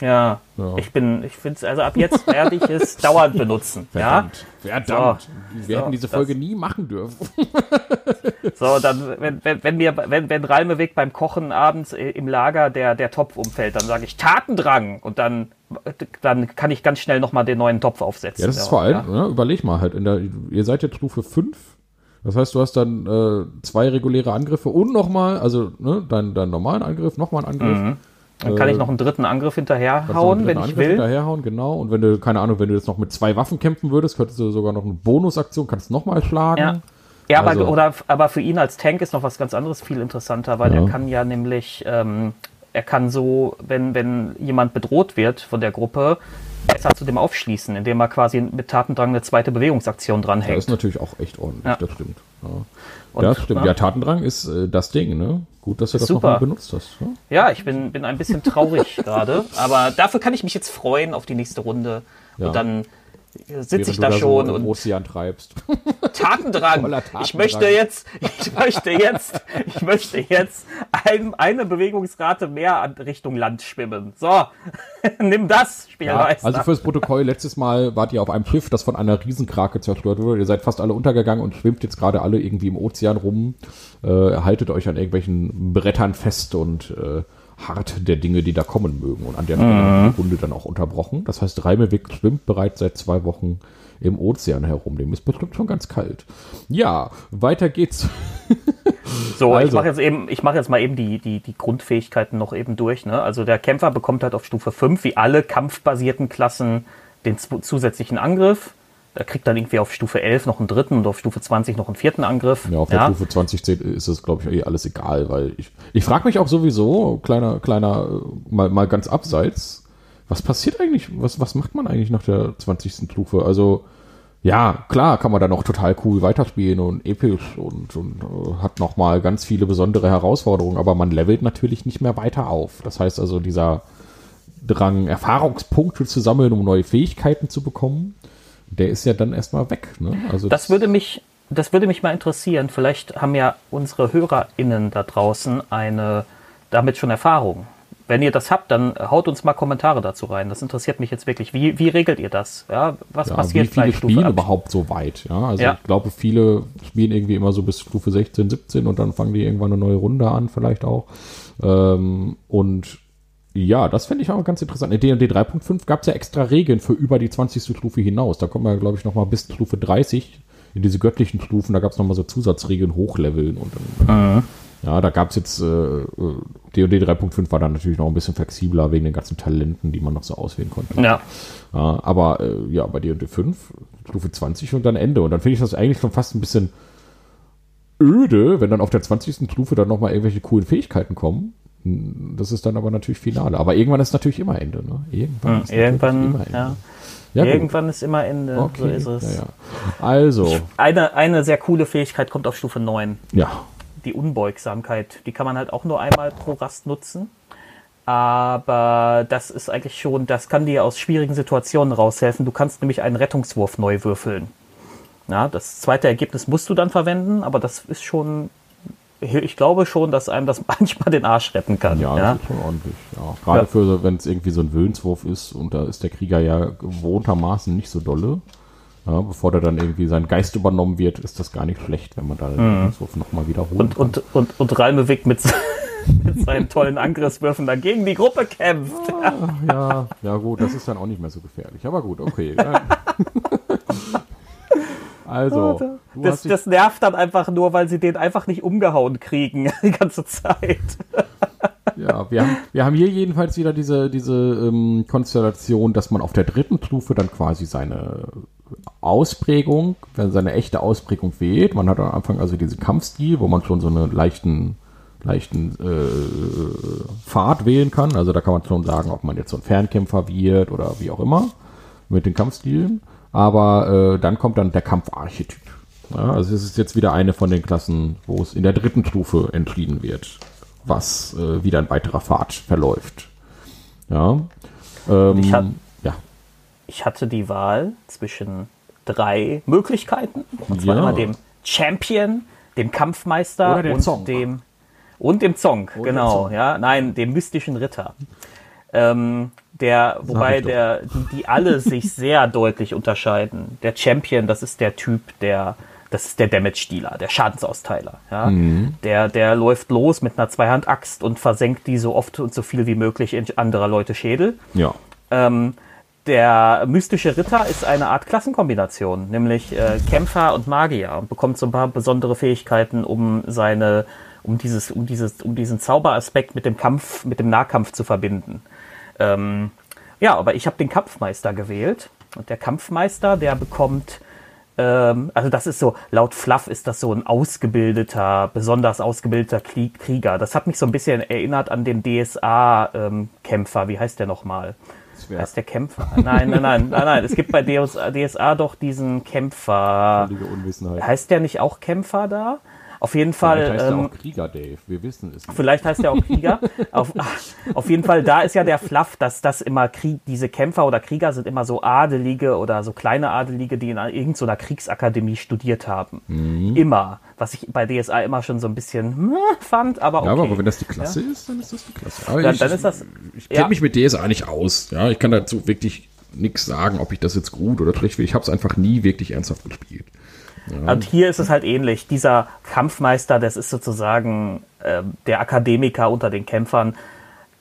Ja, Ja. ich bin, ich finde es, also ab jetzt werde ich es dauernd benutzen. Ja, Verdammt. Wir So, hätten diese Folge nie machen dürfen. so, dann, wenn, wenn, wenn mir, wenn, wenn Ralmeweg beim Kochen abends äh, im Lager der, der Topf umfällt, dann sage ich Tatendrang und dann, dann kann ich ganz schnell nochmal den neuen Topf aufsetzen. Ja, das ist vor allem, ne, überleg mal halt, in der, ihr seid jetzt Stufe 5. Das heißt, du hast dann äh, zwei reguläre Angriffe und nochmal, also ne, deinen, deinen normalen Angriff, nochmal einen Angriff. Dann kann ich noch einen dritten Angriff hinterherhauen, wenn ich Angriff will. Hinterherhauen, genau. Und wenn du, keine Ahnung, wenn du jetzt noch mit zwei Waffen kämpfen würdest, könntest du sogar noch eine Bonusaktion, kannst nochmal schlagen. Ja. Ja, aber, Also- oder, aber für ihn als Tank ist noch was ganz anderes viel interessanter, weil Ja. er kann ja nämlich, ähm, er kann so, wenn, wenn jemand bedroht wird von der Gruppe, besser zu dem aufschließen, indem er quasi mit Tatendrang eine zweite Bewegungsaktion Das dranhängt. ist natürlich auch echt ordentlich, Ja. das stimmt. Ja. Und, das stimmt. ja. Ja, Tatendrang ist äh, das Ding, ne? Gut, dass du das nochmal benutzt hast. Ne? Ja, ich bin, bin ein bisschen traurig gerade, aber dafür kann ich mich jetzt freuen auf die nächste Runde. Ja. Und dann sitze ich da so schon im und Ozean treibst. Tatendrang. Voller Ich möchte jetzt, ich möchte jetzt, ich möchte jetzt ein, eine Bewegungsrate mehr an Richtung Land schwimmen. So, nimm das, Ja, Spielmeister. also fürs Protokoll, letztes Mal wart ihr auf einem Schiff, das von einer Riesenkrake zerstört wurde. Ihr seid fast alle untergegangen und schwimmt jetzt gerade alle irgendwie im Ozean rum. Äh, haltet euch an irgendwelchen Brettern fest und äh, hart der Dinge, die da kommen mögen. Und an der Stelle Mhm. die Runde dann auch unterbrochen. Das heißt, Reimeweg schwimmt bereits seit zwei Wochen im Ozean herum. Dem ist bestimmt schon ganz kalt. Ja, weiter geht's. so, ich also. mache jetzt eben, ich mache jetzt mal eben die, die, die Grundfähigkeiten noch eben durch. Ne? Also der Kämpfer bekommt halt auf Stufe 5, wie alle kampfbasierten Klassen, den zu- zusätzlichen Angriff. Er kriegt dann irgendwie auf Stufe 11 noch einen dritten und auf Stufe 20 noch einen vierten Angriff. Ja, auf der Stufe 20 zählt- ist es, glaube ich, eh alles egal, weil ich, ich frage mich auch sowieso, kleiner, kleiner, äh, mal, mal ganz abseits, was passiert eigentlich, was, was macht man eigentlich nach der 20. Stufe? Also, ja, klar kann man da noch total cool weiterspielen und episch und, und äh, hat noch mal ganz viele besondere Herausforderungen, aber man levelt natürlich nicht mehr weiter auf. Das heißt also, dieser Drang, Erfahrungspunkte zu sammeln, um neue Fähigkeiten zu bekommen, der ist ja dann erstmal weg. Ne? Also Das würde mich, das würde mich mal interessieren. Vielleicht haben ja unsere HörerInnen da draußen eine, damit schon Erfahrung. Wenn ihr das habt, dann haut uns mal Kommentare dazu rein. Das interessiert mich jetzt wirklich. Wie, wie regelt ihr das? Ja, was ja, passiert wie viele Stufe spielen überhaupt so weit? Ja, also Ja. ich glaube, viele spielen irgendwie immer so bis Stufe 16, 17 und dann fangen die irgendwann eine neue Runde an, vielleicht auch. Ähm, und ja, das finde ich auch ganz interessant. In D&D 3.5 gab es ja extra Regeln für über die 20. Stufe hinaus. Da kommt man, glaube ich, noch mal bis Stufe 30 in diese göttlichen Stufen. Da gab es noch mal so Zusatzregeln, Hochleveln und dann, ja, da gab es jetzt äh, äh, D&D 3.5 war dann natürlich noch ein bisschen flexibler wegen den ganzen Talenten, die man noch so auswählen konnte. Ja, Ja, aber äh, ja, bei D&D 5, Stufe 20 und dann Ende. Und dann finde ich das eigentlich schon fast ein bisschen öde, wenn dann auf der 20. Stufe dann nochmal irgendwelche coolen Fähigkeiten kommen. Das ist dann aber natürlich Finale. Aber irgendwann ist natürlich immer Ende. Ne? Irgendwann, ist irgendwann, ja. Ja, gut. irgendwann ist immer Ende. Okay. So ist es. Ja, ja. Also, Eine, eine sehr coole Fähigkeit kommt auf Stufe 9. ja. die Unbeugsamkeit. Die kann man halt auch nur einmal pro Rast nutzen. Aber das ist eigentlich schon, das kann dir aus schwierigen Situationen raushelfen. Du kannst nämlich einen Rettungswurf neu würfeln. Ja, das zweite Ergebnis musst du dann verwenden, aber das ist schon, ich glaube schon, dass einem das manchmal den Arsch retten kann. Ja, Ja, das ist schon ordentlich. Ja. Gerade Ja. für, wenn es irgendwie so ein Willenswurf ist und da ist der Krieger ja gewohntermaßen nicht so dolle. Ja, bevor der dann irgendwie sein Geist übernommen wird, ist das gar nicht schlecht, wenn man da den Willenswurf nochmal wiederholt. Und, und, und, und Ralmewig mit, mit seinen tollen Angriffswürfen dagegen die Gruppe kämpft. ja, ja gut, das ist dann auch nicht mehr so gefährlich. Aber gut, okay. Also, du Das, das nervt dann einfach nur, weil sie den einfach nicht umgehauen kriegen die ganze Zeit. ja, wir haben, wir haben hier jedenfalls wieder diese, diese ähm, Konstellation, dass man auf der dritten Stufe dann quasi seine Ausprägung, wenn seine echte Ausprägung wählt. Man hat am Anfang also diesen Kampfstil, wo man schon so einen leichten, leichten äh, Pfad wählen kann. Also da kann man schon sagen, ob man jetzt so ein Fernkämpfer wird oder wie auch immer mit den Kampfstilen. Aber äh, dann kommt dann der Kampfarchetyp. Ja, also es ist jetzt wieder eine von den Klassen, wo es in der dritten Stufe entschieden wird, was äh, wieder ein weiterer Pfad verläuft. Ja. Ähm, Ich hab- ja. Ich hatte die Wahl zwischen drei Möglichkeiten. Und zwar Ja. immer dem Champion, dem Kampfmeister Oder und Zong. dem und dem Zong, Und der genau, Zong. ja, nein, dem mystischen Ritter. Ähm, der, wobei der, die, die alle sich sehr deutlich unterscheiden. Der Champion, das ist der Typ, der, das ist der Damage-Dealer, der Schadensausteiler. Ja? Mhm. Der, der läuft los mit einer Zweihand-Axt und versenkt die so oft und so viel wie möglich in anderer Leute Schädel. Ja. Ähm, der mystische Ritter ist eine Art Klassenkombination, nämlich äh, Kämpfer und Magier und bekommt so ein paar besondere Fähigkeiten, um seine, um dieses, um dieses, um diesen Zauberaspekt mit dem Kampf, mit dem Nahkampf zu verbinden. Ähm, ja, aber ich habe den Kampfmeister gewählt und der Kampfmeister, der bekommt ähm, also das ist so, laut Fluff ist das so ein ausgebildeter, besonders ausgebildeter Krieg Krieger. Das hat mich so ein bisschen erinnert an den DSA-Kämpfer. Wie heißt der nochmal? Zwerg. Heißt der Kämpfer? Nein, nein, nein, nein, nein. Es gibt bei DSA, DSA doch diesen Kämpfer. Heißt der nicht auch Kämpfer da? Auf jeden Fall. Vielleicht heißt er ähm, auch Krieger, Dave. Wir wissen es nicht. Vielleicht heißt er auch Krieger. auf, auf jeden Fall, da ist ja der Fluff, dass das immer Krieg, diese Kämpfer oder Krieger sind immer so Adelige oder so kleine Adelige, die in irgendeiner Kriegsakademie studiert haben. Mhm. Immer. Was ich bei DSA immer schon so ein bisschen hm, fand, aber okay. Ja, aber wenn das die Klasse ist, dann ist das die Klasse. Aber Dann- ich, dann ist das- Ich kenne ja. mich mit DSA nicht aus. Ja, ich kann dazu wirklich nichts sagen, ob ich das jetzt gut oder schlecht finde. Ich habe es einfach nie wirklich ernsthaft gespielt. Und hier ist es halt ähnlich. Dieser Kampfmeister, das ist sozusagen ähm, der Akademiker unter den Kämpfern.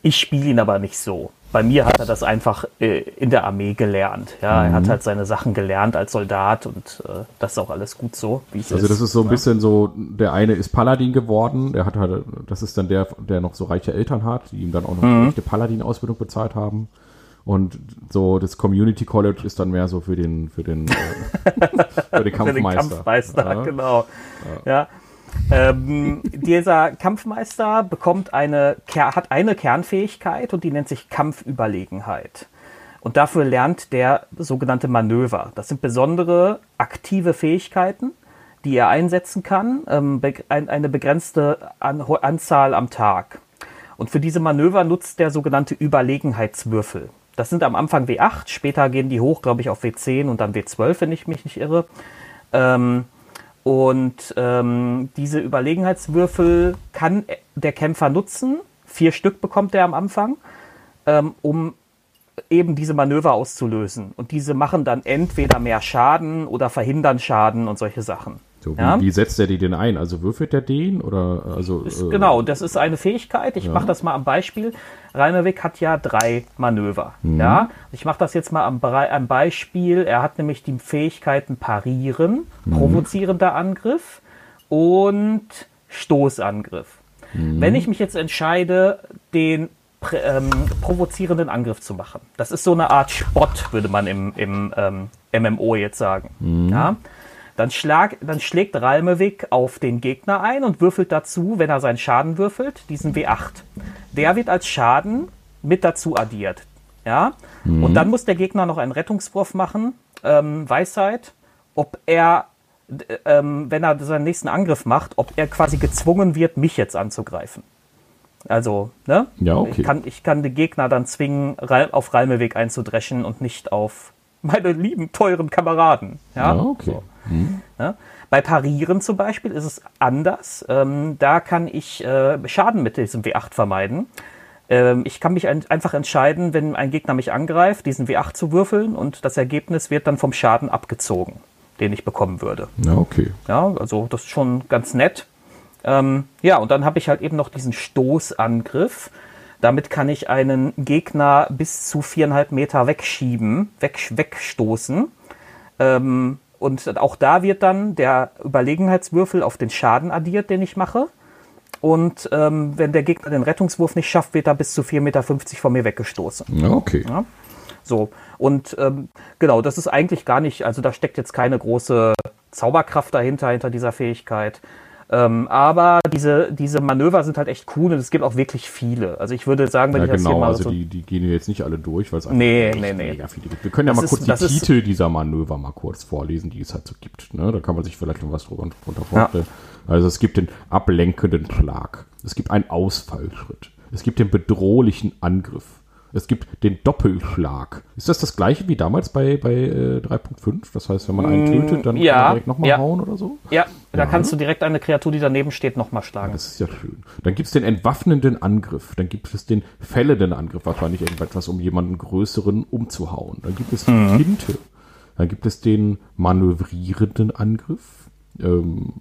Ich spiele ihn aber nicht so. Bei mir hat er das einfach äh, in der Armee gelernt. Ja, er Mhm. hat halt seine Sachen gelernt als Soldat und äh, das ist auch alles gut so, wie es Also das ist so ein bisschen so, der eine ist Paladin geworden, der hat halt, das ist dann der, der noch so reiche Eltern hat, die ihm dann auch noch Mhm. eine echte Paladin-Ausbildung bezahlt haben. Und so das Community College ist dann mehr so für den, für den, äh, für den Für den Kampfmeister. Kampfmeister, Ja. genau. Ja. Ähm, dieser Kampfmeister bekommt eine, hat eine Kernfähigkeit und die nennt sich Kampfüberlegenheit. Und dafür lernt der sogenannte Manöver. Das sind besondere aktive Fähigkeiten, die er einsetzen kann, ähm, eine begrenzte An Anzahl am Tag. Und für diese Manöver nutzt der sogenannte Überlegenheitswürfel. Das sind am Anfang W8, später gehen die hoch, glaube ich, auf W10 und dann W12, wenn ich mich nicht irre. Ähm, und ähm, diese Überlegenheitswürfel kann der Kämpfer nutzen. Vier Stück bekommt er am Anfang, ähm, um eben diese Manöver auszulösen. Und diese machen dann entweder mehr Schaden oder verhindern Schaden und solche Sachen. So, wie, Ja? wie setzt er die denn ein? Also würfelt er den oder also Ist, äh, genau, das ist eine Fähigkeit. Ich Ja. mache das mal am Beispiel. Reimerweg hat ja drei Manöver. Mhm. Ja, ich mache das jetzt mal am, am Beispiel. Er hat nämlich die Fähigkeiten Parieren, Mhm. provozierender Angriff und Stoßangriff. Mhm. Wenn ich mich jetzt entscheide, den ähm, provozierenden Angriff zu machen, das ist so eine Art Spott, würde man im, im ähm, MMO jetzt sagen. Mhm. Ja? Dann, schlag, dann schlägt Ralmewig auf den Gegner ein und würfelt dazu, wenn er seinen Schaden würfelt, diesen W8. Der wird als Schaden mit dazu addiert. Ja? Und dann muss der Gegner noch einen Rettungswurf machen, ähm, Weisheit, ob er, d- ähm, wenn er seinen nächsten Angriff macht, ob er quasi gezwungen wird, mich jetzt anzugreifen. Also, ne? Ja, okay. Ich kann, ich kann den Gegner dann zwingen, auf Ralmeweg einzudreschen und nicht auf meine lieben, teuren Kameraden. Ja, Ja, okay. So. Ja? Bei Parieren zum Beispiel ist es anders. Ähm, da kann ich äh, Schaden mit diesem W8 vermeiden. Ähm, ich kann mich ein, einfach entscheiden, wenn ein Gegner mich angreift, diesen W8 zu würfeln und das Ergebnis wird dann vom Schaden abgezogen, den ich bekommen würde. Ja, okay. Ja, also das ist schon ganz nett. Ähm, ja, und dann habe ich halt eben noch diesen Stoßangriff. Damit kann ich einen Gegner bis zu viereinhalb Meter wegschieben, weg, wegstoßen. Ähm, und auch da wird dann der Überlegenheitswürfel auf den Schaden addiert, den ich mache. Und ähm, wenn der Gegner den Rettungswurf nicht schafft, wird er bis zu 4,50 Meter von mir weggestoßen. Ja, okay. Ja. So, und ähm, genau, das ist eigentlich gar nicht, also da steckt jetzt keine große Zauberkraft dahinter, hinter dieser Fähigkeit. Ähm, aber diese, diese Manöver sind halt echt cool und es gibt auch wirklich viele. Also ich würde sagen, wenn Ja, ich das hier genau, mal also so. die, die gehen wir jetzt nicht alle durch, weil es einfach Nee, nee, nee. mega viele gibt. Wir können ja Das mal ist- kurz die Titel dieser Manöver mal kurz vorlesen, die es halt so gibt. Ne? Da kann man sich vielleicht noch was drüber drunter vorstellen. Also es gibt den ablenkenden Schlag. Es gibt einen Ausfallschritt. Es gibt den bedrohlichen Angriff. Es gibt den Doppelschlag. Ist das das gleiche wie damals bei, bei äh, 3.5? Das heißt, wenn man einen tötet, dann Mm, ja, kann man direkt nochmal ja. hauen oder so? Ja, da Ja. kannst du direkt eine Kreatur, die daneben steht, nochmal schlagen. Das ist ja schön. Dann gibt es den entwaffnenden Angriff. Dann gibt es den fällenden Angriff. Wahrscheinlich irgendetwas, um jemanden größeren umzuhauen. Dann gibt es die Mhm. Tinte. Dann gibt es den manövrierenden Angriff. Ähm,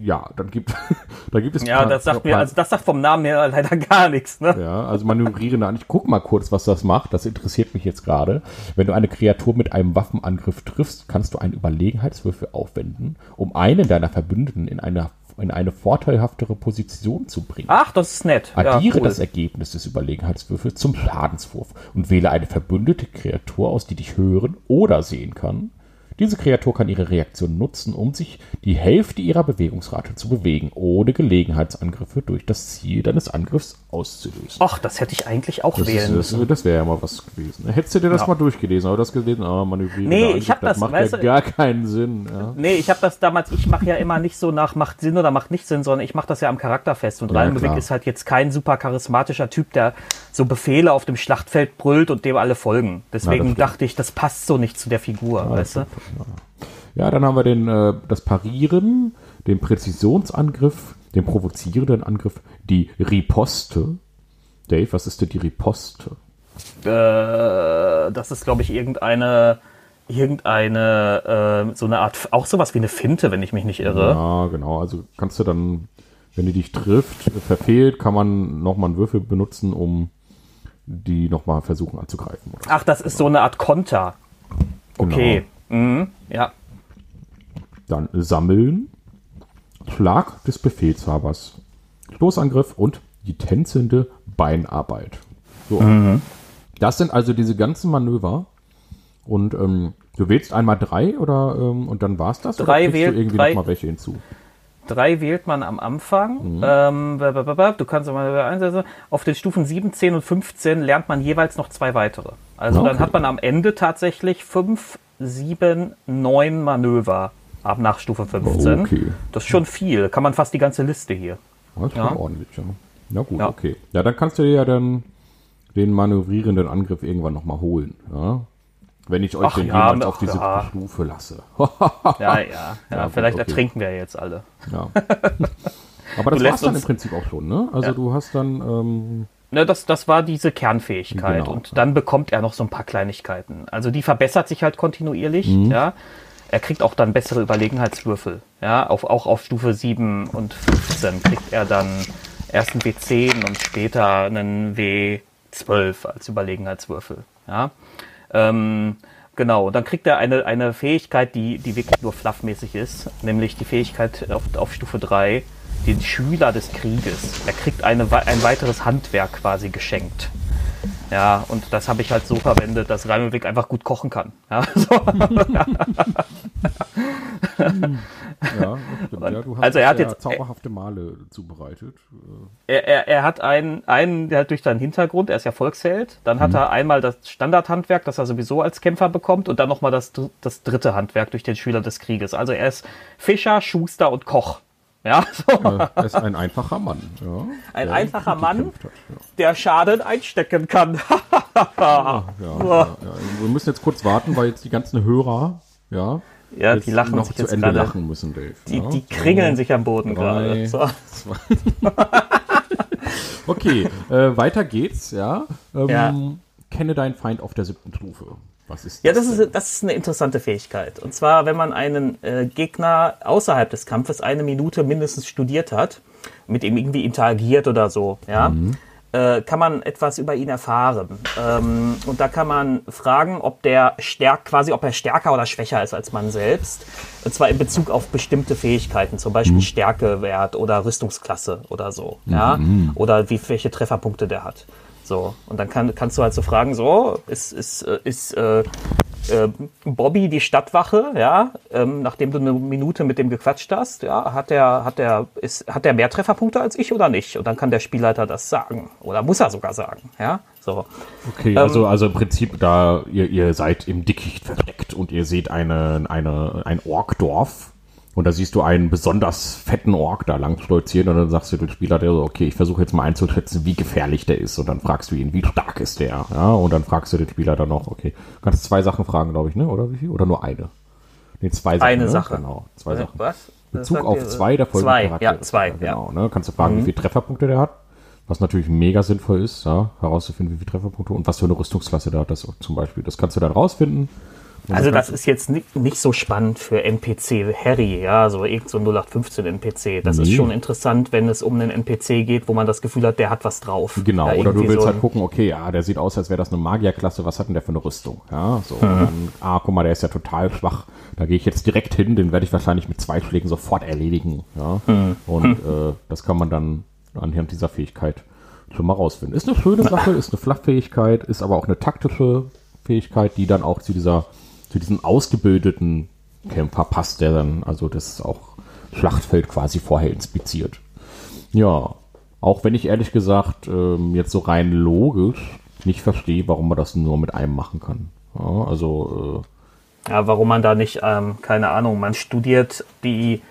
ja, dann gibt, da gibt es Ja, paar- das sagt mir, also das sagt vom Namen her leider gar nichts, ne? Ja, also manövrierender Angriff. Ich guck mal kurz, was das macht. Das interessiert mich jetzt gerade. Wenn du eine Kreatur mit einem Waffenangriff triffst, kannst du einen Überlegenheitswürfel aufwenden, um einen deiner Verbündeten in eine, in eine vorteilhaftere Position zu bringen. Ach, das ist nett. Ja, Addiere cool. das Ergebnis des Überlegenheitswürfels zum Schadenswurf und wähle eine verbündete Kreatur aus, die dich hören oder sehen kann. Diese Kreatur kann ihre Reaktion nutzen, um sich die Hälfte ihrer Bewegungsrate zu bewegen, ohne Gelegenheitsangriffe durch das Ziel deines Angriffs auszulösen. Ach, das hätte ich eigentlich auch Das, wählen ist, müssen. das, das wäre ja mal was gewesen. Hättest du dir das Ja. mal durchgelesen, aber das gelesen, ah, manövrieren. Nee, ich hab das, macht weißt ja gar keinen Sinn. Ja. Nee, ich habe das damals, ich mache ja immer nicht so nach macht Sinn oder macht nicht Sinn, sondern ich mache das ja am Charakter fest. Und Ja, Ralmbewick klar. ist halt jetzt kein super charismatischer Typ, der so Befehle auf dem Schlachtfeld brüllt und dem alle folgen. Deswegen stimmt. dachte ich, das passt so nicht zu der Figur, weißt du? Ja, dann haben wir den, äh, das Parieren, den Präzisionsangriff, den provozierenden Angriff, die Riposte. Dave, was ist denn die Riposte? Äh, das ist, glaube ich, irgendeine, irgendeine, äh, so eine Art, auch sowas wie eine Finte, wenn ich mich nicht irre. Ja, genau. Also kannst du dann, wenn die dich trifft, verfehlt, kann man nochmal einen Würfel benutzen, um die nochmal versuchen anzugreifen. Ach, das ist so eine Art Konter. Okay. Mhm. Ja. Dann Sammeln, Schlag des Befehlshabers, Stoßangriff und die tänzelnde Beinarbeit. So. Das sind also diese ganzen Manöver. Und ähm, du wählst einmal drei oder ähm, und dann war's das? Drei oder wählt- du irgendwie drei- noch mal welche hinzu? Drei wählt man am Anfang. Ähm, ba- ba, du kannst mal einsetzen. Auf den Stufen 7, 10 und 15 lernt man jeweils noch zwei weitere. Also dann Okay. hat man am Ende tatsächlich 5, 7, 9 Manöver ab nach Stufe 15. Okay. Das ist schon viel. Kann man fast die ganze Liste hier. Das ist Ja. schon ordentlich, ja. Na gut, Ja. okay. Ja, dann kannst du dir ja dann den manövrierenden Angriff irgendwann nochmal holen. Ja? Wenn ich euch Ach den ja, jemals auf diese ja. Stufe lasse. Ja, ja. ja, vielleicht okay. ertrinken wir jetzt alle. ja. Aber das lässt dann im Prinzip auch schon, ne? Also du hast dann, ähm, Ne, das, das war diese Kernfähigkeit. Genau. Und dann bekommt er noch so ein paar Kleinigkeiten. Also die verbessert sich halt kontinuierlich, Mhm. ja. Er kriegt auch dann bessere Überlegenheitswürfel. Ja, auf, auch auf Stufe 7 und 15 kriegt er dann erst einen W10 und später einen W12 als Überlegenheitswürfel. Ja. Ähm, genau, dann kriegt er eine, eine Fähigkeit, die, die wirklich nur fluffmäßig ist, nämlich die Fähigkeit auf, auf Stufe 3, den Schüler des Krieges. Er kriegt eine, ein weiteres Handwerk quasi geschenkt. Ja, und das habe ich halt so verwendet, dass Reimelweg einfach gut kochen kann. Ja, so. ja, ja, du hast Also er hat jetzt- zauberhafte Male zubereitet. er, er, er hat einen, einen, der hat durch seinen Hintergrund, er ist ja Volksheld, dann Mhm. hat er einmal das Standardhandwerk, das er sowieso als Kämpfer bekommt, und dann nochmal das, das dritte Handwerk durch den Schüler des Krieges. Also er ist Fischer, Schuster und Koch. Ja, so. Äh, er ist ein einfacher Mann. Ja, Ein einfacher Mann? Hat, ja. der Schaden einstecken kann. Ja. Wir müssen jetzt kurz warten, weil jetzt die ganzen Hörer, ja, Ja, die lachen noch sich zu jetzt Ende lachen müssen, Dave. Die, die kringeln sich am Boden drei, gerade. So. okay, äh, weiter geht's, ja. Ähm, Ja. Kenne deinen Feind auf der siebten Stufe. Was ist Ja, das denn? ist, das ist eine interessante Fähigkeit. Und zwar, wenn man einen äh, Gegner außerhalb des Kampfes eine Minute mindestens studiert hat, mit ihm irgendwie interagiert oder so, ja, äh, kann man etwas über ihn erfahren. Ähm, und da kann man fragen, ob der stärk, quasi, ob er stärker oder schwächer ist als man selbst. Und zwar in Bezug auf bestimmte Fähigkeiten, zum Beispiel Stärkewert oder Rüstungsklasse oder so, ja, oder wie welche Trefferpunkte der hat. So, und dann kann, kannst du halt so fragen, so, ist, ist, äh, ist äh, äh, Bobby die Stadtwache, ja, ähm, nachdem du eine Minute mit dem gequatscht hast, ja, hat der, hat der, ist, hat der mehr Trefferpunkte als ich oder nicht? Und dann kann der Spielleiter das sagen. Oder muss er sogar sagen, ja, so. Okay, Ähm, also, also im Prinzip, da ihr, ihr seid im Dickicht versteckt und ihr seht eine, eine, ein Orkdorf Und da siehst du einen besonders fetten Ork da lang stolzieren und dann sagst du dem Spieler, der so, okay, ich versuche jetzt mal einzuschätzen, wie gefährlich der ist. Und dann fragst du ihn, wie stark ist der? Ja, und dann fragst du den Spieler dann noch, okay, du kannst zwei Sachen fragen, glaube ich, ne? Oder wie viel? Oder nur eine? Nee, zwei Sachen. Eine ne? Sache. Genau, zwei Äh, Sachen. Was? Bezug auf zwei der folgenden Zwei, Charaktere. ja, zwei, Genau, ja. ne? Kannst du fragen, Mhm. wie viele Trefferpunkte der hat. Was natürlich mega sinnvoll ist, ja, herauszufinden, wie viele Trefferpunkte und was für eine Rüstungsklasse der hat, das zum Beispiel. Das kannst du dann rausfinden. Also das ist jetzt nicht, nicht so spannend für NPC Harry, ja, so irgend so ein 0815 NPC. Das ist Nee. schon interessant, wenn es um einen NPC geht, wo man das Gefühl hat, der hat was drauf. Genau, Ja, oder du willst so halt gucken, okay, ja, der sieht aus, als wäre das eine Magierklasse, was hat denn der für eine Rüstung? Ja, so, Mhm. dann, ah, guck mal, der ist ja total schwach, da gehe ich jetzt direkt hin, den werde ich wahrscheinlich mit zwei Schlägen sofort erledigen, ja, Mhm. und äh, das kann man dann anhand dieser Fähigkeit schon mal rausfinden. Ist eine schöne Sache, ist eine Flachfähigkeit, ist aber auch eine taktische Fähigkeit, die dann auch zu dieser, zu diesem ausgebildeten Kämpfer passt, der dann, also das auch Schlachtfeld quasi vorher inspiziert. Ja, auch wenn ich ehrlich gesagt ähm, jetzt so rein logisch nicht verstehe, warum man das nur mit einem machen kann. Ja, also Ja, warum man da nicht, ähm, keine Ahnung, man studiert die,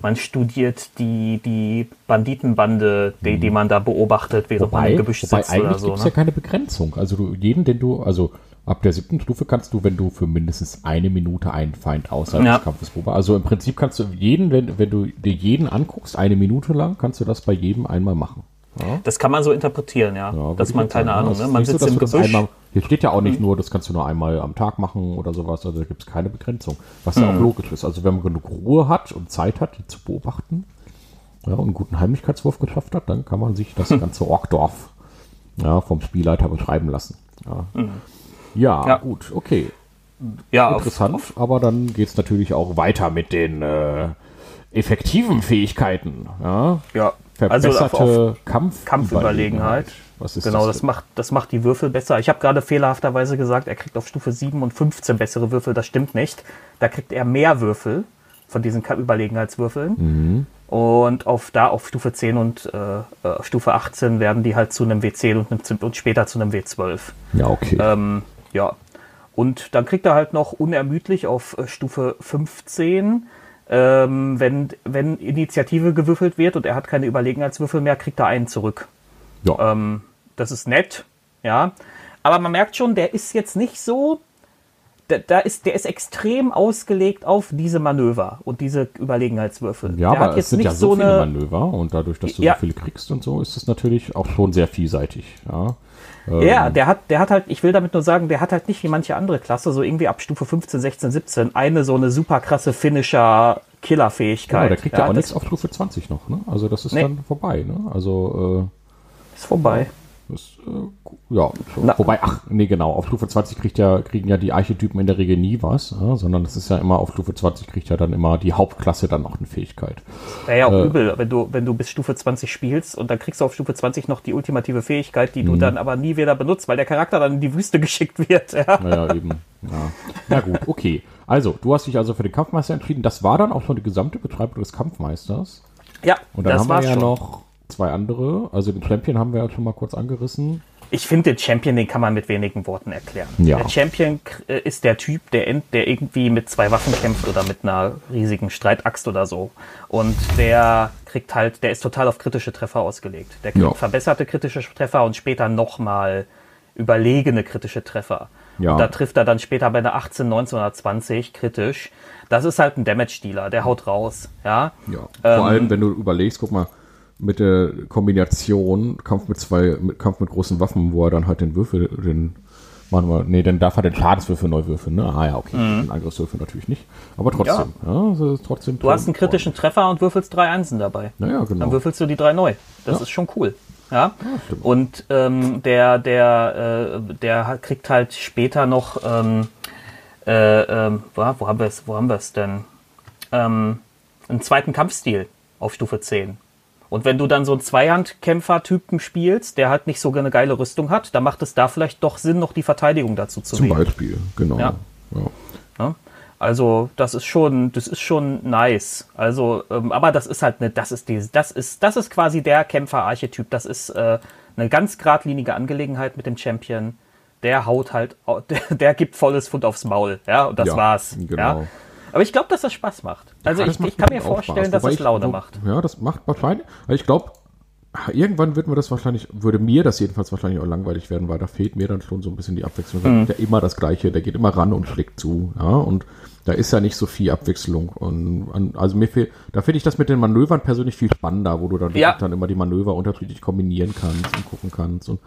man studiert die, die Banditenbande, die, die man da beobachtet, äh, während man wobei, im Gebüsch wobei sitzt oder eigentlich so. gibt es Ne? ja keine Begrenzung. Also du, jeden, den du, also ab der siebten Stufe kannst du, wenn du für mindestens eine Minute einen Feind außerhalb Ja. des Kampfes beobachtest. Also im Prinzip kannst du jeden, wenn, wenn du dir jeden anguckst, eine Minute lang, kannst du das bei jedem einmal machen. Ja? Das kann man so interpretieren, ja. Ja, dass man, keine sagen, Ahnung, ne? Man so, sitzt dass im Gebüsch. Mhm. Einmal, hier steht ja auch nicht nur, das kannst du nur einmal am Tag machen oder sowas, also da gibt es keine Begrenzung. Was Mhm. ja auch logisch ist. Also wenn man genug Ruhe hat und Zeit hat, die zu beobachten ja, und einen guten Heimlichkeitswurf geschafft hat, dann kann man sich das ganze Orkdorf ja, vom Spielleiter beschreiben lassen. Ja, ja, Ja. gut, okay. ja, auf, Interessant, aber dann geht es natürlich auch weiter mit den äh, effektiven Fähigkeiten. Ja? ja. Also auf, Verbesserte auf Kampf Kampfüberlegenheit. Was ist genau, das? das, macht, das macht die Würfel besser. Ich habe gerade fehlerhafterweise gesagt, er kriegt auf Stufe 7 und 15 bessere Würfel. Das stimmt nicht. Da kriegt er mehr Würfel von diesen Überlegenheitswürfeln. Mhm. Und auf, da auf Stufe 10 und äh, äh, Stufe 18 werden die halt zu einem W10 und, einem, und später zu einem W12. Ja, okay. Ähm, ja. Und dann kriegt er halt noch unermüdlich auf äh, Stufe 15, ähm, wenn, wenn Initiative gewürfelt wird und er hat keine Überlegenheitswürfel mehr, kriegt er einen zurück. ja. Ähm, das ist nett, ja. Aber man merkt schon, der ist jetzt nicht so. Da, da ist, der ist extrem ausgelegt auf diese Manöver und diese Überlegenheitswürfel. ja, der aber es sind ja so viele Manöver und dadurch, dass du Ja. so viele kriegst und so, ist es natürlich auch schon sehr vielseitig. Ja, Ja, der hat, der hat halt, ich will damit nur sagen, der hat halt nicht wie manche andere Klasse, so irgendwie ab Stufe 15, 16, 17, eine so eine super krasse Finisher-Killer-Fähigkeit. genau, der kriegt ja, auch das nichts auf Stufe 20 noch. Ne? Also das ist Nee. dann vorbei. Ne? Also ist vorbei. Das, äh, ja. Na. wobei, ach nee, genau, auf Stufe 20 kriegt ja, kriegen ja die Archetypen in der Regel nie was, ja? sondern das ist ja immer auf Stufe 20 kriegt ja dann immer die Hauptklasse dann noch eine Fähigkeit. Wäre ja auch Äh. übel, wenn du, wenn du bis Stufe 20 spielst und dann kriegst du auf Stufe 20 noch die ultimative Fähigkeit, die du dann aber nie wieder benutzt, weil der Charakter dann in die Wüste geschickt wird. Ja. Naja, eben. Ja. Na gut, okay. Also, du hast dich also für den Kampfmeister entschieden. Das war dann auch schon die gesamte Beschreibung des Kampfmeisters. Ja, Und dann das haben wir ja schon. noch zwei andere. Also den Champion haben wir ja schon mal kurz angerissen. Ich finde, den Champion, den kann man mit wenigen Worten erklären. Ja. Der Champion ist der Typ, der, der irgendwie mit zwei Waffen kämpft oder mit einer riesigen Streitaxt oder so. Und der kriegt halt, der ist total auf kritische Treffer ausgelegt. Der kriegt Ja. verbesserte kritische Treffer und später nochmal überlegene kritische Treffer. Ja. Und da trifft er dann später bei einer 18, 19 oder 20 kritisch. Das ist halt ein Damage-Dealer, der haut raus. Ja. Ja. Ähm, Vor allem, wenn du überlegst, guck mal, mit der Kombination Kampf mit zwei, mit Kampf mit großen Waffen, wo er dann halt den Würfel, den, machen wir, nee, dann darf er den Schadenswürfel neu würfeln, ne? Ah ja, okay. Den Angriffswürfel natürlich nicht. Aber trotzdem, ja, das ist trotzdem. Mhm. Du hast einen kritischen Treffer und würfelst drei Einsen dabei. Naja, genau. Dann würfelst du die drei neu. Das Ja. ist schon cool. Ja. stimmt. und ähm, der, der, äh, der kriegt halt später noch, ähm, äh, wo, wo haben wir es, wo haben wir es denn? Ähm, einen zweiten Kampfstil auf Stufe 10. Und wenn du dann so einen Zweihandkämpfer-Typen spielst, der halt nicht so eine geile Rüstung hat, dann macht es da vielleicht doch Sinn, noch die Verteidigung dazu zu Zum wählen. Beispiel, genau. Ja. Ja. Ne? Also das ist schon, das ist schon nice. Also, ähm, aber das ist halt eine, das ist die, das ist, das ist quasi der Kämpfer-Archetyp. Das ist äh, eine ganz geradlinige Angelegenheit mit dem Champion. Der haut halt, der, der gibt volles Pfund aufs Maul, ja, und das Ja, war's. genau. Ja? Aber ich glaube, dass das Spaß macht. Also Ja, ich, macht ich kann mir vorstellen, Spaß. dass es Laune wo- macht. Ja, das macht wahrscheinlich. Also ich glaube, irgendwann wird mir das wahrscheinlich, würde mir das jedenfalls wahrscheinlich auch langweilig werden, weil da fehlt mir dann schon so ein bisschen die Abwechslung. Mhm. Der ja immer das Gleiche, der geht immer ran und schlägt zu. Ja, und da ist ja nicht so viel Abwechslung. Und also mir fehlt, da finde ich das mit den Manövern persönlich viel spannender, wo du dann, Ja. dann immer die Manöver unterschiedlich kombinieren kannst und gucken kannst. Und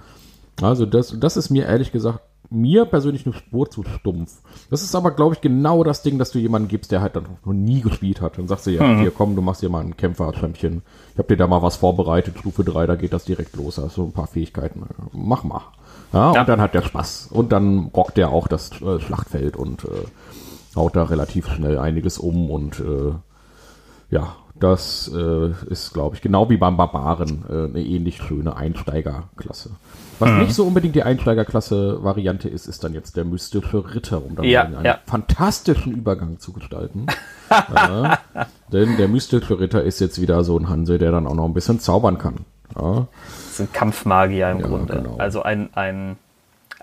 also das, das ist mir ehrlich gesagt mir persönlich eine Spur zu stumpf. Das ist aber, glaube ich, genau das Ding, dass du jemanden gibst, der halt dann noch nie gespielt hat. Dann sagst du ja, hier komm, du machst dir mal einen Kämpfer-Champion. Ich habe dir da mal was vorbereitet, Stufe 3, da geht das direkt los. Hast so ein paar Fähigkeiten. Mach mal. Ja, Ja. und dann hat der Spaß. Und dann rockt der auch das äh, Schlachtfeld und äh, haut da relativ schnell einiges um und äh, ja, das äh, ist, glaube ich, genau wie beim Barbaren äh, eine ähnlich schöne Einsteigerklasse. Was Mhm. nicht so unbedingt die Einsteigerklasse-Variante ist, ist dann jetzt der mystische Ritter, um dann Ja, einen ja. fantastischen Übergang zu gestalten. ja, denn der mystische Ritter ist jetzt wieder so ein Hanse, der dann auch noch ein bisschen zaubern kann. Das ist ein Kampfmagier im Grunde. genau. Also ein, ein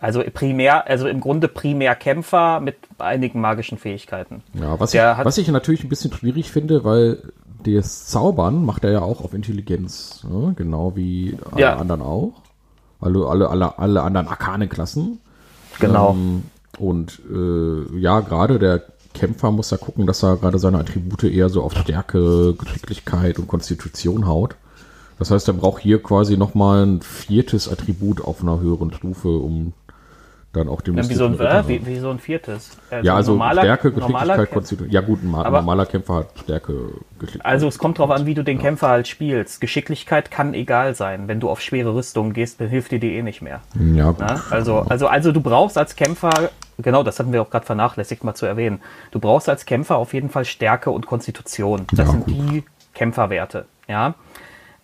also primär, also im Grunde primär Kämpfer mit einigen magischen Fähigkeiten. ja was, Der ich, hat- was ich natürlich ein bisschen schwierig finde, weil das Zaubern macht er ja auch auf Intelligenz, ne? genau wie alle Ja. anderen auch. Also alle, alle, alle anderen Arkanenklassen. Genau. Ähm, und äh, ja, gerade der Kämpfer muss ja gucken, dass er gerade seine Attribute eher so auf Stärke, Geschicklichkeit und Konstitution haut. Das heißt, er braucht hier quasi nochmal ein viertes Attribut auf einer höheren Stufe, um dann auch den Ja, wie, so ein, äh, wie, wie so ein viertes. Äh, ja, so also normaler- Stärke, Geschicklichkeit, Kämpfer. Konstitution. Ja gut, ein Aber- normaler Kämpfer hat Stärke, Geschicklichkeit. Also es kommt drauf an, wie du den Kämpfer halt spielst. Geschicklichkeit kann egal sein. Wenn du auf schwere Rüstungen gehst, dann hilft dir die eh nicht mehr. ja, gut. Ja? Also, also, also du brauchst als Kämpfer, genau, das hatten wir auch gerade vernachlässigt mal zu erwähnen, du brauchst als Kämpfer auf jeden Fall Stärke und Konstitution. Das Ja, sind gut. die Kämpferwerte. Ja.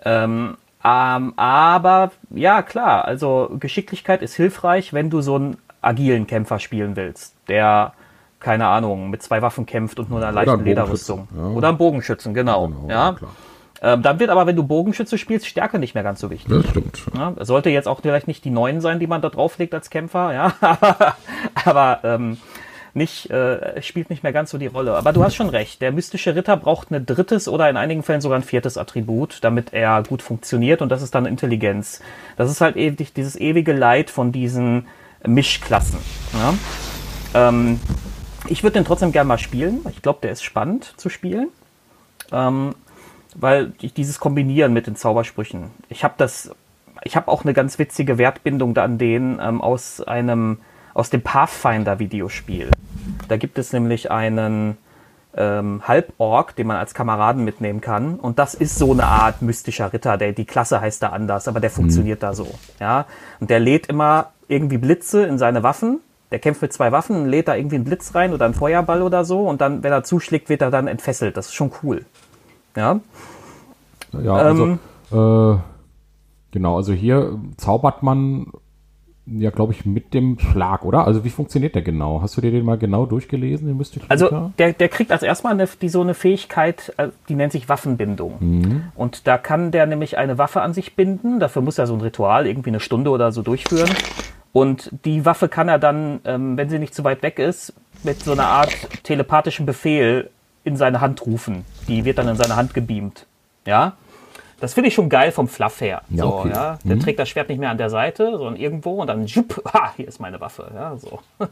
Ähm, ähm, aber ja, klar, also Geschicklichkeit ist hilfreich, wenn du so einen agilen Kämpfer spielen willst, der keine Ahnung, mit zwei Waffen kämpft und nur einer leichten Lederrüstung. Ja. Oder einen Bogenschützen, genau. Genau, ja. Ähm, dann wird aber, wenn du Bogenschütze spielst, Stärke nicht mehr ganz so wichtig. Das stimmt. Ja, sollte jetzt auch vielleicht nicht die neuen sein, die man da drauflegt als Kämpfer, ja, aber, aber ähm, nicht, äh, spielt nicht mehr ganz so die Rolle. Aber du hast schon recht, der mystische Ritter braucht ein drittes oder in einigen Fällen sogar ein viertes Attribut, damit er gut funktioniert und das ist dann Intelligenz. Das ist halt ewig, dieses ewige Leid von diesen Mischklassen. Ja? Ähm, ich würde den trotzdem gerne mal spielen. Ich glaube, der ist spannend zu spielen. Ähm, weil dieses Kombinieren mit den Zaubersprüchen. Ich habe das, ich habe auch eine ganz witzige Wertbindung an den ähm, aus einem aus dem Pathfinder Videospiel. Da gibt es nämlich einen ähm, Halborg, den man als Kameraden mitnehmen kann. Und das ist so eine Art mystischer Ritter. Der, die Klasse heißt da anders, aber der funktioniert da so. Ja? Und der lädt immer irgendwie Blitze in seine Waffen. Der kämpft mit zwei Waffen, lädt da irgendwie einen Blitz rein oder einen Feuerball oder so. Und dann, wenn er zuschlägt, wird er dann entfesselt. Das ist schon cool. Ja, Ja, also, Ähm, äh, genau, also hier zaubert man ja, glaube ich, mit dem Schlag, oder? Also wie funktioniert der genau? Hast du dir den mal genau durchgelesen, den Mystic Also der, der kriegt als erstmal eine, die, so eine Fähigkeit, äh, die nennt sich Waffenbindung. Und da kann der nämlich eine Waffe an sich binden. Dafür muss er so ein Ritual irgendwie eine Stunde oder so durchführen. Und die Waffe kann er dann, ähm, wenn sie nicht zu weit weg ist, mit so einer Art telepathischen Befehl in seine Hand rufen. Die wird dann in seine Hand gebeamt. Ja. Das finde ich schon geil vom Fluff her. Ja, so, okay. ja. Der trägt das Schwert nicht mehr an der Seite, sondern irgendwo und dann, jupp, ha, hier ist meine Waffe. Ja, so.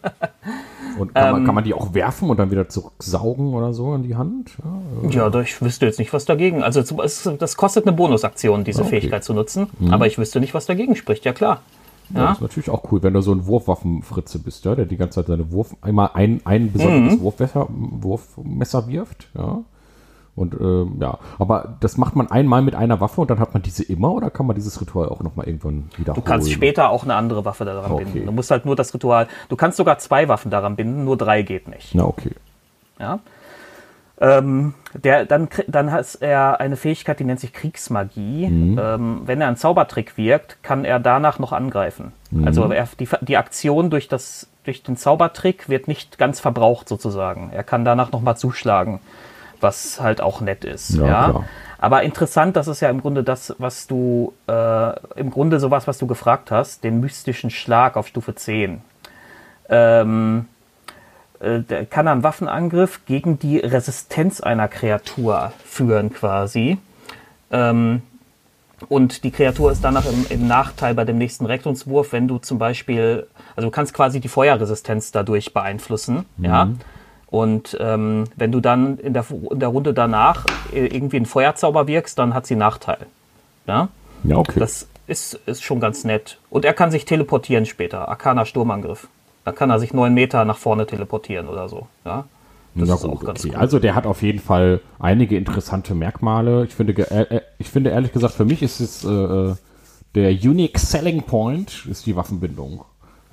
Und kann, ähm, man, kann man die auch werfen und dann wieder zurücksaugen oder so in die Hand? Ja, Ja, ich wüsste jetzt nicht, was dagegen. Also es, das kostet eine Bonusaktion, diese Okay. Fähigkeit zu nutzen. Aber ich wüsste nicht, was dagegen spricht. Ja klar. Ja. Ja. Das ist natürlich auch cool, wenn du so ein Wurfwaffenfritze bist, ja, der die ganze Zeit seine Wurf, einmal ein, ein besonderes Wurfmesser, Wurfmesser wirft, ja. Und ähm, ja, aber das macht man einmal mit einer Waffe und dann hat man diese immer oder kann man dieses Ritual auch nochmal irgendwann wiederholen? Du kannst später auch eine andere Waffe daran Okay. binden. Du musst halt nur das Ritual. Du kannst sogar zwei Waffen daran binden, nur drei geht nicht. Na, okay. Ja. Ähm, der, dann, dann hat er eine Fähigkeit, die nennt sich Kriegsmagie. Ähm, wenn er einen Zaubertrick wirkt, kann er danach noch angreifen. Also er, die, die Aktion durch, das, durch den Zaubertrick wird nicht ganz verbraucht sozusagen. Er kann danach nochmal zuschlagen, was halt auch nett ist. Ja, Ja. Aber interessant, das ist ja im Grunde das, was du, äh, im Grunde sowas, was du gefragt hast, den mystischen Schlag auf Stufe 10. Ähm, äh, der kann einen Waffenangriff gegen die Resistenz einer Kreatur führen quasi. Ähm, und die Kreatur ist danach im, im, Nachteil bei dem nächsten Rettungswurf, wenn du zum Beispiel, also du kannst quasi die Feuerresistenz dadurch beeinflussen, mhm. ja. Und ähm, wenn du dann in der, in der Runde danach irgendwie einen Feuerzauber wirkst, dann hat sie Nachteil. Ja, ja okay. Das ist, ist schon ganz nett. Und er kann sich teleportieren später. Arcana Sturmangriff. Da kann er sich neun Meter nach vorne teleportieren oder so. Ja. Das ist gut, auch ganz okay. Cool. Also der hat auf jeden Fall einige interessante Merkmale. Ich finde, äh, äh, ich finde ehrlich gesagt, für mich ist es äh, äh, der Unique Selling Point ist die Waffenbindung.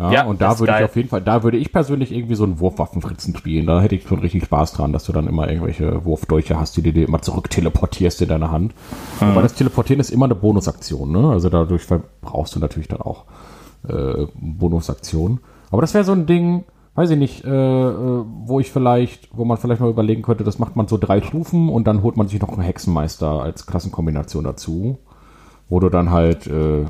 Ja, ja und da würde ich auf jeden Fall, da würde ich persönlich irgendwie so einen Wurfwaffenfritzen spielen. Da hätte ich schon richtig Spaß dran, dass du dann immer irgendwelche Wurfdolche hast, die du dir immer zurück teleportierst in deine Hand. Mhm. Aber das Teleportieren ist immer eine Bonusaktion, ne? Also dadurch brauchst du natürlich dann auch äh, Bonusaktionen. Aber das wäre so ein Ding, weiß ich nicht, äh, äh, wo ich vielleicht, wo man vielleicht mal überlegen könnte, das macht man so drei Stufen und dann holt man sich noch einen Hexenmeister als Klassenkombination dazu, wo du dann halt, äh,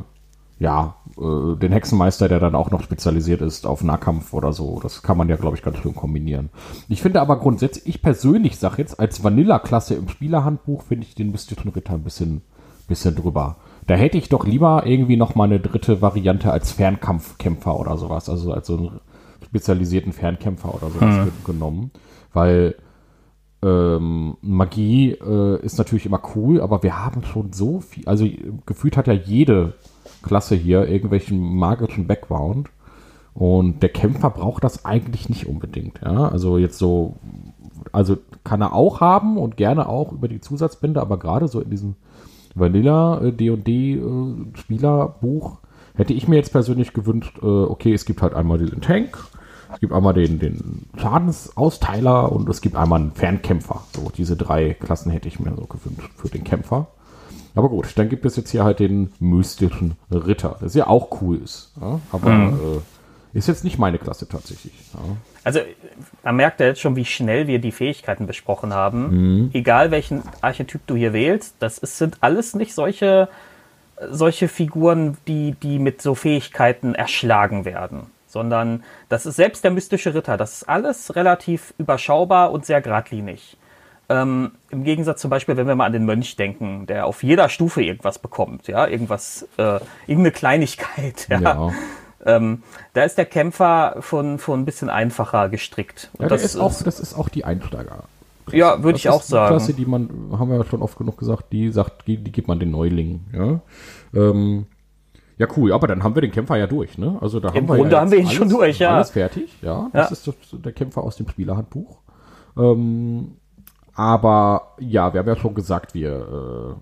ja, äh, den Hexenmeister, der dann auch noch spezialisiert ist auf Nahkampf oder so, das kann man ja, glaube ich, ganz schön kombinieren. Ich finde aber grundsätzlich, ich persönlich sage jetzt, als Vanilla-Klasse im Spielerhandbuch finde ich den mystischen Ritter ein bisschen, bisschen drüber. Da hätte ich doch lieber irgendwie noch mal eine dritte Variante als Fernkampfkämpfer oder sowas, also als so ein spezialisierten Fernkämpfer oder sowas hm. genommen, weil ähm, Magie äh, ist natürlich immer cool, aber wir haben schon so viel, also gefühlt hat ja jede Klasse hier irgendwelchen magischen Background und der Kämpfer braucht das eigentlich nicht unbedingt, ja, also jetzt so, also kann er auch haben und gerne auch über die Zusatzbände, aber gerade so in diesem Vanilla D&D äh, äh, Spielerbuch hätte ich mir jetzt persönlich gewünscht, äh, okay, es gibt halt einmal diesen Tank, es gibt einmal den, den Schadensausteiler und es gibt einmal einen Fernkämpfer. So, diese drei Klassen hätte ich mir so gewünscht für den Kämpfer. Aber gut, dann gibt es jetzt hier halt den mystischen Ritter, das ja auch cool ist. Ja? Aber mhm. äh, ist jetzt nicht meine Klasse tatsächlich. Ja? Also man merkt ja jetzt schon, wie schnell wir die Fähigkeiten besprochen haben. Mhm. Egal welchen Archetyp du hier wählst, das ist, sind alles nicht solche, solche Figuren, die, die mit so Fähigkeiten erschlagen werden sondern das ist selbst der mystische Ritter. Das ist alles relativ überschaubar und sehr geradlinig. Ähm, Im Gegensatz zum Beispiel, wenn wir mal an den Mönch denken, der auf jeder Stufe irgendwas bekommt, ja, irgendwas, äh, irgendeine Kleinigkeit, ja. ja. Ähm, da ist der Kämpfer schon, schon ein bisschen einfacher gestrickt. Und ja, das, ist auch, das ist auch die Einsteiger. Ja, würde ich auch sagen. Die Klasse, die man, haben wir ja schon oft genug gesagt, die sagt, die, die gibt man den Neulingen. Ja? Ähm, ja, cool, aber dann haben wir den Kämpfer ja durch, ne? Also da Im haben Grunde wir ja haben wir ihn alles, schon durch, ja. Alles fertig, ja. Das ja. ist der Kämpfer aus dem Spielerhandbuch. Ähm, aber ja, wir haben ja schon gesagt, wir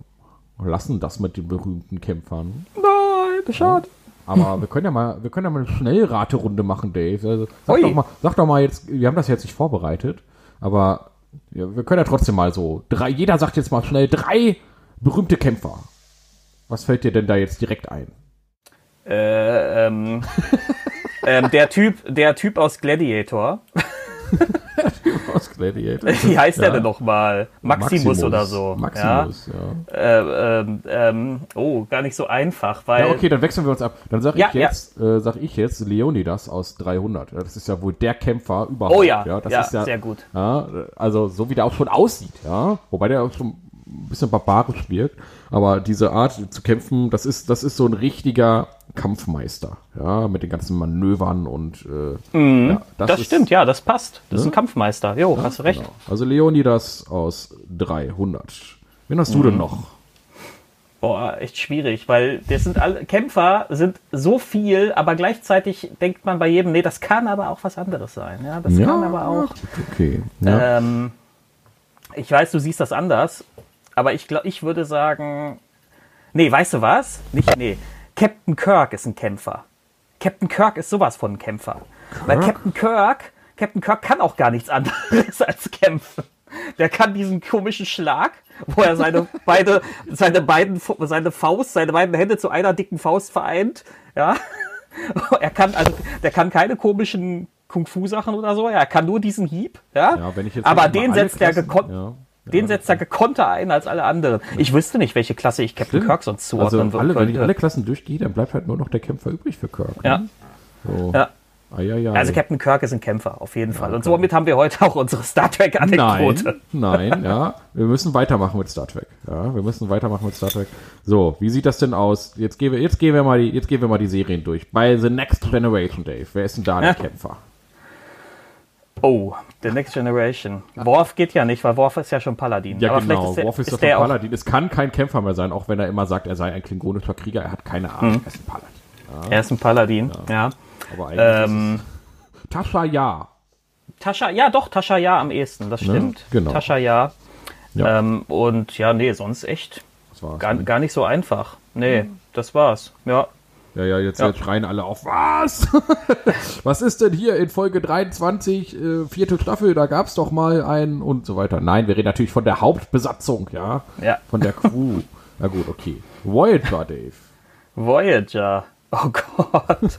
äh, lassen das mit den berühmten Kämpfern. Nein, schade. Ja. Aber wir können ja mal, wir können ja mal eine Schnellraterunde machen, Dave. Also, sag, doch mal, sag doch mal jetzt, wir haben das jetzt nicht vorbereitet, aber ja, wir können ja trotzdem mal so drei, jeder sagt jetzt mal schnell drei berühmte Kämpfer. Was fällt dir denn da jetzt direkt ein? Äh, ähm, ähm, der Typ, der Typ aus Gladiator. Wie heißt ja. der denn nochmal? Maximus, Maximus, oder so. Maximus, ja. ja. Äh, ähm, oh, gar nicht so einfach, weil. Ja, okay, dann wechseln wir uns ab. Dann sag ja, ich jetzt, äh, sag ich jetzt Leonidas aus 300. Das ist ja wohl der Kämpfer überhaupt. Oh ja, ja, das ist ja sehr gut. Ja, also so wie der auch schon aussieht, ja. Wobei der auch schon ein bisschen barbarisch wirkt. Aber diese Art zu kämpfen, das ist, das ist so ein richtiger Kampfmeister, ja, mit den ganzen Manövern und äh, mhm, ja, das, das ist, stimmt, ja, das passt. Das ne? ist ein Kampfmeister. Jo, ja, hast du recht. Genau. Also Leonidas aus 300. Wen hast mhm. du denn noch? Boah, echt schwierig, weil das sind alle Kämpfer sind so viel, aber gleichzeitig denkt man bei jedem, nee, das kann aber auch was anderes sein. Ja, das ja, kann aber auch. Okay. Ja. Ähm, ich weiß, du siehst das anders, aber ich glaube, ich würde sagen, nee, weißt du was? Nicht, nee. Captain Kirk ist ein Kämpfer. Captain Kirk ist sowas von ein Kämpfer. Kirk? Weil Captain Kirk, Captain Kirk kann auch gar nichts anderes als kämpfen. Der kann diesen komischen Schlag, wo er seine beide, seine beiden, seine Faust, seine beiden Hände zu einer dicken Faust vereint. Ja. Er kann, also, der kann keine komischen Kung-Fu-Sachen oder so. Er kann nur diesen Hieb. Ja. ja Aber den setzt er gekonnt. Ja. Den setzt er gekonter ein als alle anderen. Ich wüsste nicht, welche Klasse ich Captain Stimmt. Kirk sonst zuordnen also alle, Wenn ich alle Klassen durchgehe, dann bleibt halt nur noch der Kämpfer übrig für Kirk. Ne? Ja. So. ja. Eieiei. Also Captain Kirk ist ein Kämpfer, auf jeden Fall. Und somit haben wir heute auch unsere Star Trek-Anekdote. Nein, nein, ja. Wir müssen weitermachen mit Star Trek. Ja, wir müssen weitermachen mit Star Trek. So, wie sieht das denn aus? Jetzt gehen wir, jetzt gehen wir mal die, jetzt gehen wir mal die Serien durch. Bei The Next Generation, Dave. Wer ist denn da der Ja. Kämpfer? Oh, The Next Generation. Worf geht ja nicht, weil Worf ist ja schon Paladin. Ja, Aber genau. ist, Worf ist, ist doch der auch, Paladin. Es kann kein Kämpfer mehr sein, auch wenn er immer sagt, er sei ein klingonischer Krieger. Er hat keine Ahnung. Hm. Er ist ein Paladin. Er ist ein Paladin, ja. Aber eigentlich Ähm, ist es Tascha ja. Tascha, ja doch, Tascha ja am ehesten, das stimmt. Genau. Tascha ja. Ja. Ähm, und ja, nee, sonst echt gar, gar nicht so einfach. Nee, das war's. Ja. Ja, ja, jetzt, Ja. jetzt schreien alle auf. Was? Was ist denn hier in Folge 23, äh, vierte Staffel? Da gab's doch mal einen und so weiter. Nein, wir reden natürlich von der Hauptbesatzung, ja. Ja. Von der Crew. Na gut, okay. Voyager, Dave. Voyager. Oh Gott.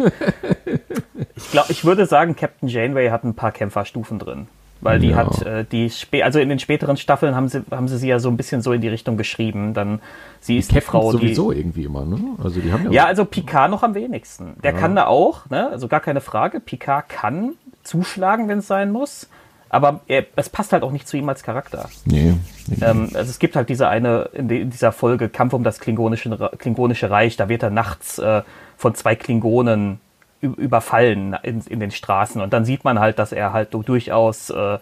ich glaube, ich würde sagen, Captain Janeway hat ein paar Kämpferstufen drin. Weil die Ja. hat, äh, die, spä also in den späteren Staffeln haben sie, haben sie sie ja so ein bisschen so in die Richtung geschrieben. Dann, sie ist die Frau, die. sowieso irgendwie immer, ne? Also die haben ja. Ja, also Picard noch am wenigsten. Der kann da auch, ne? also gar keine Frage. Picard kann zuschlagen, wenn es sein muss. Aber er, es passt halt auch nicht zu ihm als Charakter. Nee. Ähm, also es gibt halt diese eine, in, de, in dieser Folge Kampf um das Klingonische, Klingonische Reich, da wird er nachts äh, von zwei Klingonen überfallen in, in den Straßen. Und dann sieht man halt, dass er halt du- durchaus, äh,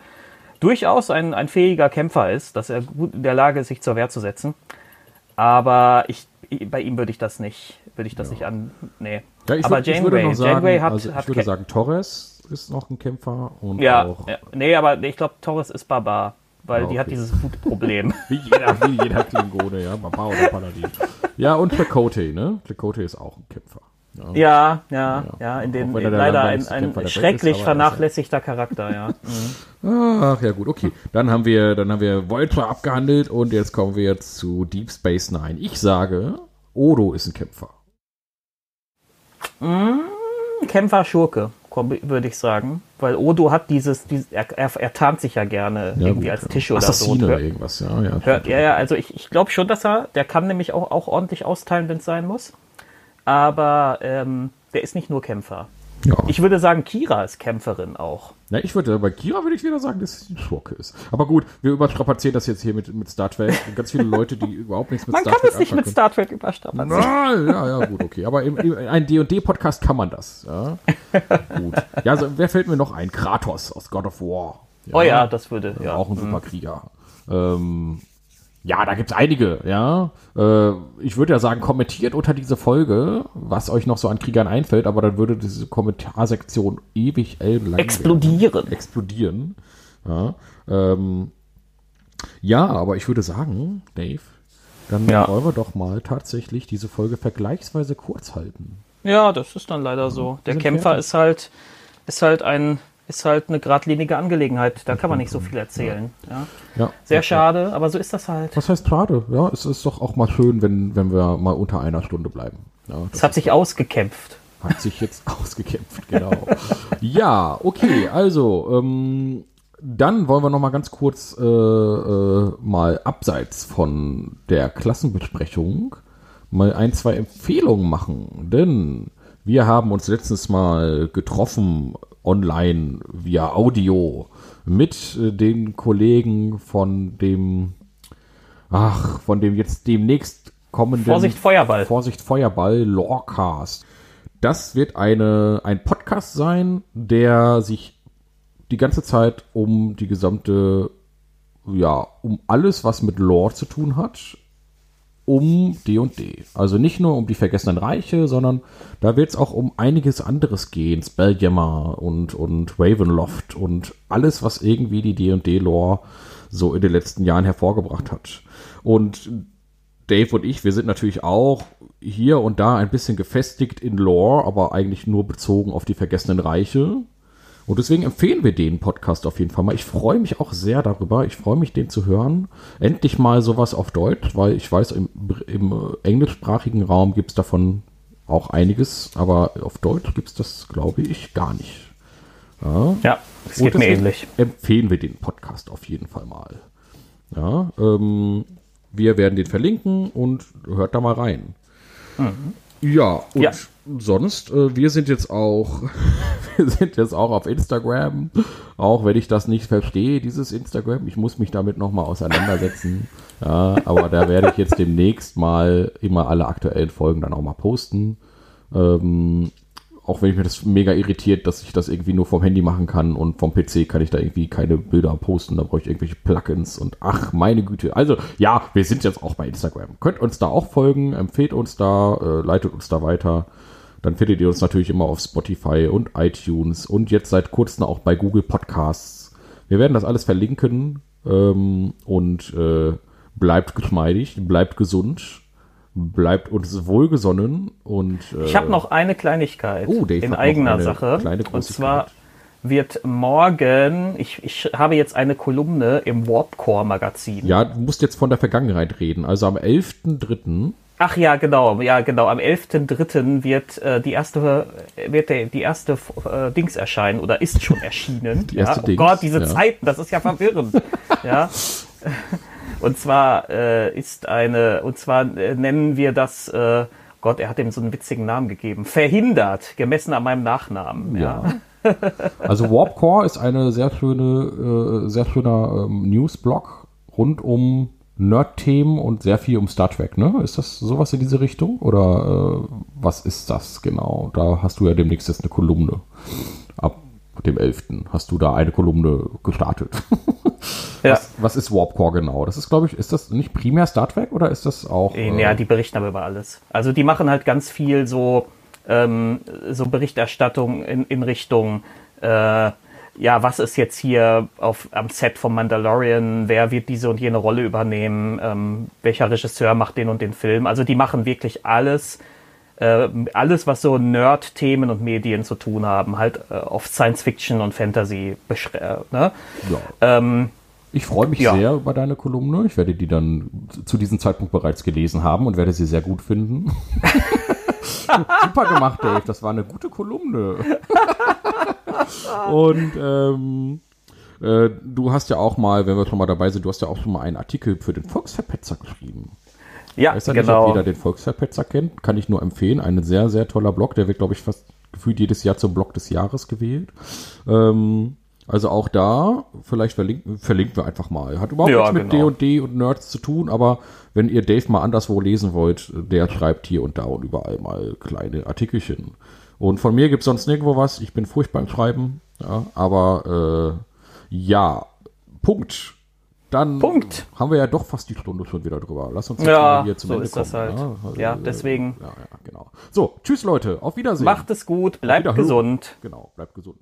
durchaus ein, ein fähiger Kämpfer ist, dass er gut in der Lage ist, sich zur Wehr zu setzen. Aber ich, bei ihm würde ich das nicht, würde ich das nicht an, nee. Ja, ich, Aber würd, noch sagen, Janeway hat, also ich hat würde sagen, Torres ist noch ein Kämpfer und ja, auch ja, nee, aber ich glaube, Torres ist Barbar, weil Ja, die hat okay. dieses Wutproblem. wie jeder, wie jeder Klingone, ja, Baba oder Paladin. Ja, und Chakotay, ne? Chakotay ist auch ein Kämpfer. Ja. Ja, ja, in der leider ein, ein schrecklich ist, er vernachlässigter Charakter, ja. Mhm. Ach ja gut, okay. Dann haben wir, dann haben wir Voyager abgehandelt und jetzt kommen wir zu Deep Space Nine. Ich sage, Odo ist ein Kämpfer. Kämpfer Schurke, würde ich sagen, weil Odo hat dieses, dieses er, er, er tarnt sich ja gerne Ja, irgendwie gut, als ja. Tisch oder Assassine so. hört, irgendwas, ja. ja hört, ja, ja, also ich, ich glaube schon, dass er, der kann nämlich auch, auch ordentlich austeilen, wenn es sein muss. Aber ähm, der ist nicht nur Kämpfer. ja. Ich würde sagen, Kira ist Kämpferin auch. Na, ich würde, bei Kira würde ich wieder sagen, dass sie ein Schurke ist. Aber gut, wir überstrapazieren das jetzt hier mit, mit Star Trek. Ganz viele Leute, die überhaupt nichts mit Man Star kann Trek es nicht mit Star Trek überstrapazieren. Na, ja, ja, gut, okay. Aber im, im, ein D&D-Podcast kann man das. Ja? gut. Ja, also, wer fällt mir noch ein? Kratos aus God of War. Oh ja, das würde, ja. Auch ein super Krieger. Ähm, ja, da gibt's einige, ja. Äh, ich würde ja sagen, kommentiert unter diese Folge, was euch noch so an Kriegern einfällt, aber dann würde diese Kommentarsektion ewig ellenlang Explodieren. werden. explodieren. Ja, ähm, ja, aber ich würde sagen, Dave, dann Ja. wollen wir doch mal tatsächlich diese Folge vergleichsweise kurz halten. Ja, das ist dann leider so. Der Kämpfer fertig. ist halt, ist halt ein, ist halt eine geradlinige Angelegenheit. Da kann man nicht so viel erzählen. Ja. Ja. Sehr schade, aber so ist das halt. Was heißt schade? Ja, es ist doch auch mal schön, wenn, wenn wir mal unter einer Stunde bleiben. Ja, das Es hat sich ausgekämpft. Hat sich jetzt ausgekämpft, genau. ja, okay, also, ähm, dann wollen wir noch mal ganz kurz äh, äh, mal abseits von der Klassenbesprechung mal ein, zwei Empfehlungen machen. Denn wir haben uns letztens mal getroffen online via Audio mit äh, den Kollegen von dem, ach, von dem jetzt demnächst kommenden Vorsicht, Feuerball. Vorsicht Feuerball Lorecast. Das wird eine, ein Podcast sein, der sich die ganze Zeit um die gesamte, ja, um alles, was mit Lore zu tun hat, um D&D. Also nicht nur um die Vergessenen Reiche, sondern da wird es auch um einiges anderes gehen. Spelljammer und, und Ravenloft und alles, was irgendwie die D&D-Lore so in den letzten Jahren hervorgebracht hat. Und Dave und ich, wir sind natürlich auch hier und da ein bisschen gefestigt in Lore, aber eigentlich nur bezogen auf die Vergessenen Reiche. Und deswegen empfehlen wir den Podcast auf jeden Fall mal. Ich freue mich auch sehr darüber. Ich freue mich, den zu hören. Endlich mal sowas auf Deutsch, weil ich weiß, im, im englischsprachigen Raum gibt es davon auch einiges, aber auf Deutsch gibt es das, glaube ich, gar nicht. Ja, Ja, es geht mir ähnlich. Empfehlen wir den Podcast auf jeden Fall mal. Ja, ähm, wir werden den verlinken und hört da mal rein. Ja, und Ja. sonst, äh, wir sind jetzt auch, wir sind jetzt auch auf Instagram, auch wenn ich das nicht verstehe, dieses Instagram. Ich muss mich damit nochmal auseinandersetzen. ja, aber da werde ich jetzt demnächst mal immer alle aktuellen Folgen dann auch mal posten. Ähm, auch wenn ich mir das mega irritiert, dass ich das irgendwie nur vom Handy machen kann und vom PC kann ich da irgendwie keine Bilder posten. Da brauche ich irgendwelche Plugins und ach, meine Güte. Also ja, wir sind jetzt auch bei Instagram. Könnt uns da auch folgen, empfehlt uns da, äh, leitet uns da weiter. Dann findet ihr uns natürlich immer auf Spotify und iTunes und jetzt seit kurzem auch bei Google Podcasts. Wir werden das alles verlinken ähm, und äh, bleibt geschmeidig, bleibt gesund, bleibt uns wohlgesonnen und äh, Ich habe noch eine Kleinigkeit Oh, in eigener eine Sache. kleine Und zwar wird morgen, ich, ich habe jetzt eine Kolumne im Warpcore Magazin. Ja, du musst jetzt von der Vergangenheit reden. Also am 11.3. Ach ja, genau, ja, genau. Am 11.3. wird äh, die erste, wird der, die erste äh, Dings erscheinen oder ist schon erschienen. Die erste ja? Oh Dings, Gott, diese ja. Zeiten, das ist ja verwirrend. ja. Und zwar äh, ist eine, und zwar äh, nennen wir das, äh, Gott, er hat ihm so einen witzigen Namen gegeben. Verhindert, gemessen an meinem Nachnamen. Ja. Ja. Also Warpcore ist eine sehr schöne, äh, sehr schöner ähm, Newsblog rund um Nerd-Themen und sehr viel um Star Trek, ne? Ist das sowas in diese Richtung? Oder äh, was ist das genau? Da hast du ja demnächst jetzt eine Kolumne. Ab dem 11. hast du da eine Kolumne gestartet. Ja. Was, was ist Warpcore genau? Das ist, glaube ich, ist das nicht primär Star Trek oder ist das auch. Äh, Ja, die berichten aber über alles. Also die machen halt ganz viel so, ähm, so Berichterstattung in, in Richtung, äh, ja, was ist jetzt hier auf, am Set vom Mandalorian, wer wird diese und jene Rolle übernehmen, ähm, welcher Regisseur macht den und den Film. Also die machen wirklich alles, äh, alles, was so Nerd-Themen und Medien zu tun haben, halt äh, auf Science-Fiction und Fantasy beschränkt. Äh, ne? ja. ähm, Ich freue mich Ja. sehr über deine Kolumne. Ich werde die dann zu diesem Zeitpunkt bereits gelesen haben und werde sie sehr gut finden. Super gemacht, Dave. Das war eine gute Kolumne. und ähm, äh, du hast ja auch mal, wenn wir schon mal dabei sind, du hast ja auch schon mal einen Artikel für den Volksverpetzer geschrieben. Ja, weiß ja nicht, genau. ob jeder den Volksverpetzer kennt. Kann ich nur empfehlen. Ein sehr, sehr toller Blog. Der wird, glaube ich, fast gefühlt jedes Jahr zum Blog des Jahres gewählt. Ähm, also auch da, vielleicht verlinken, verlinken wir einfach mal. Hat überhaupt Ja, nichts mit genau. D&D und Nerds zu tun, aber wenn ihr Dave mal anderswo lesen wollt, der schreibt hier und da und überall mal kleine Artikelchen. Und von mir gibt's sonst nirgendwo was. Ich bin furchtbar im Schreiben. Ja, aber äh, ja, Punkt. Dann Punkt. haben wir ja doch fast die Stunde schon wieder drüber. Lass uns jetzt Ja, mal hier zum so Ende ist das kommen. halt. Also, Ja, äh, deswegen. Ja, ja, genau. So, tschüss Leute, auf Wiedersehen. Macht es gut, bleibt gesund. Genau, bleibt gesund.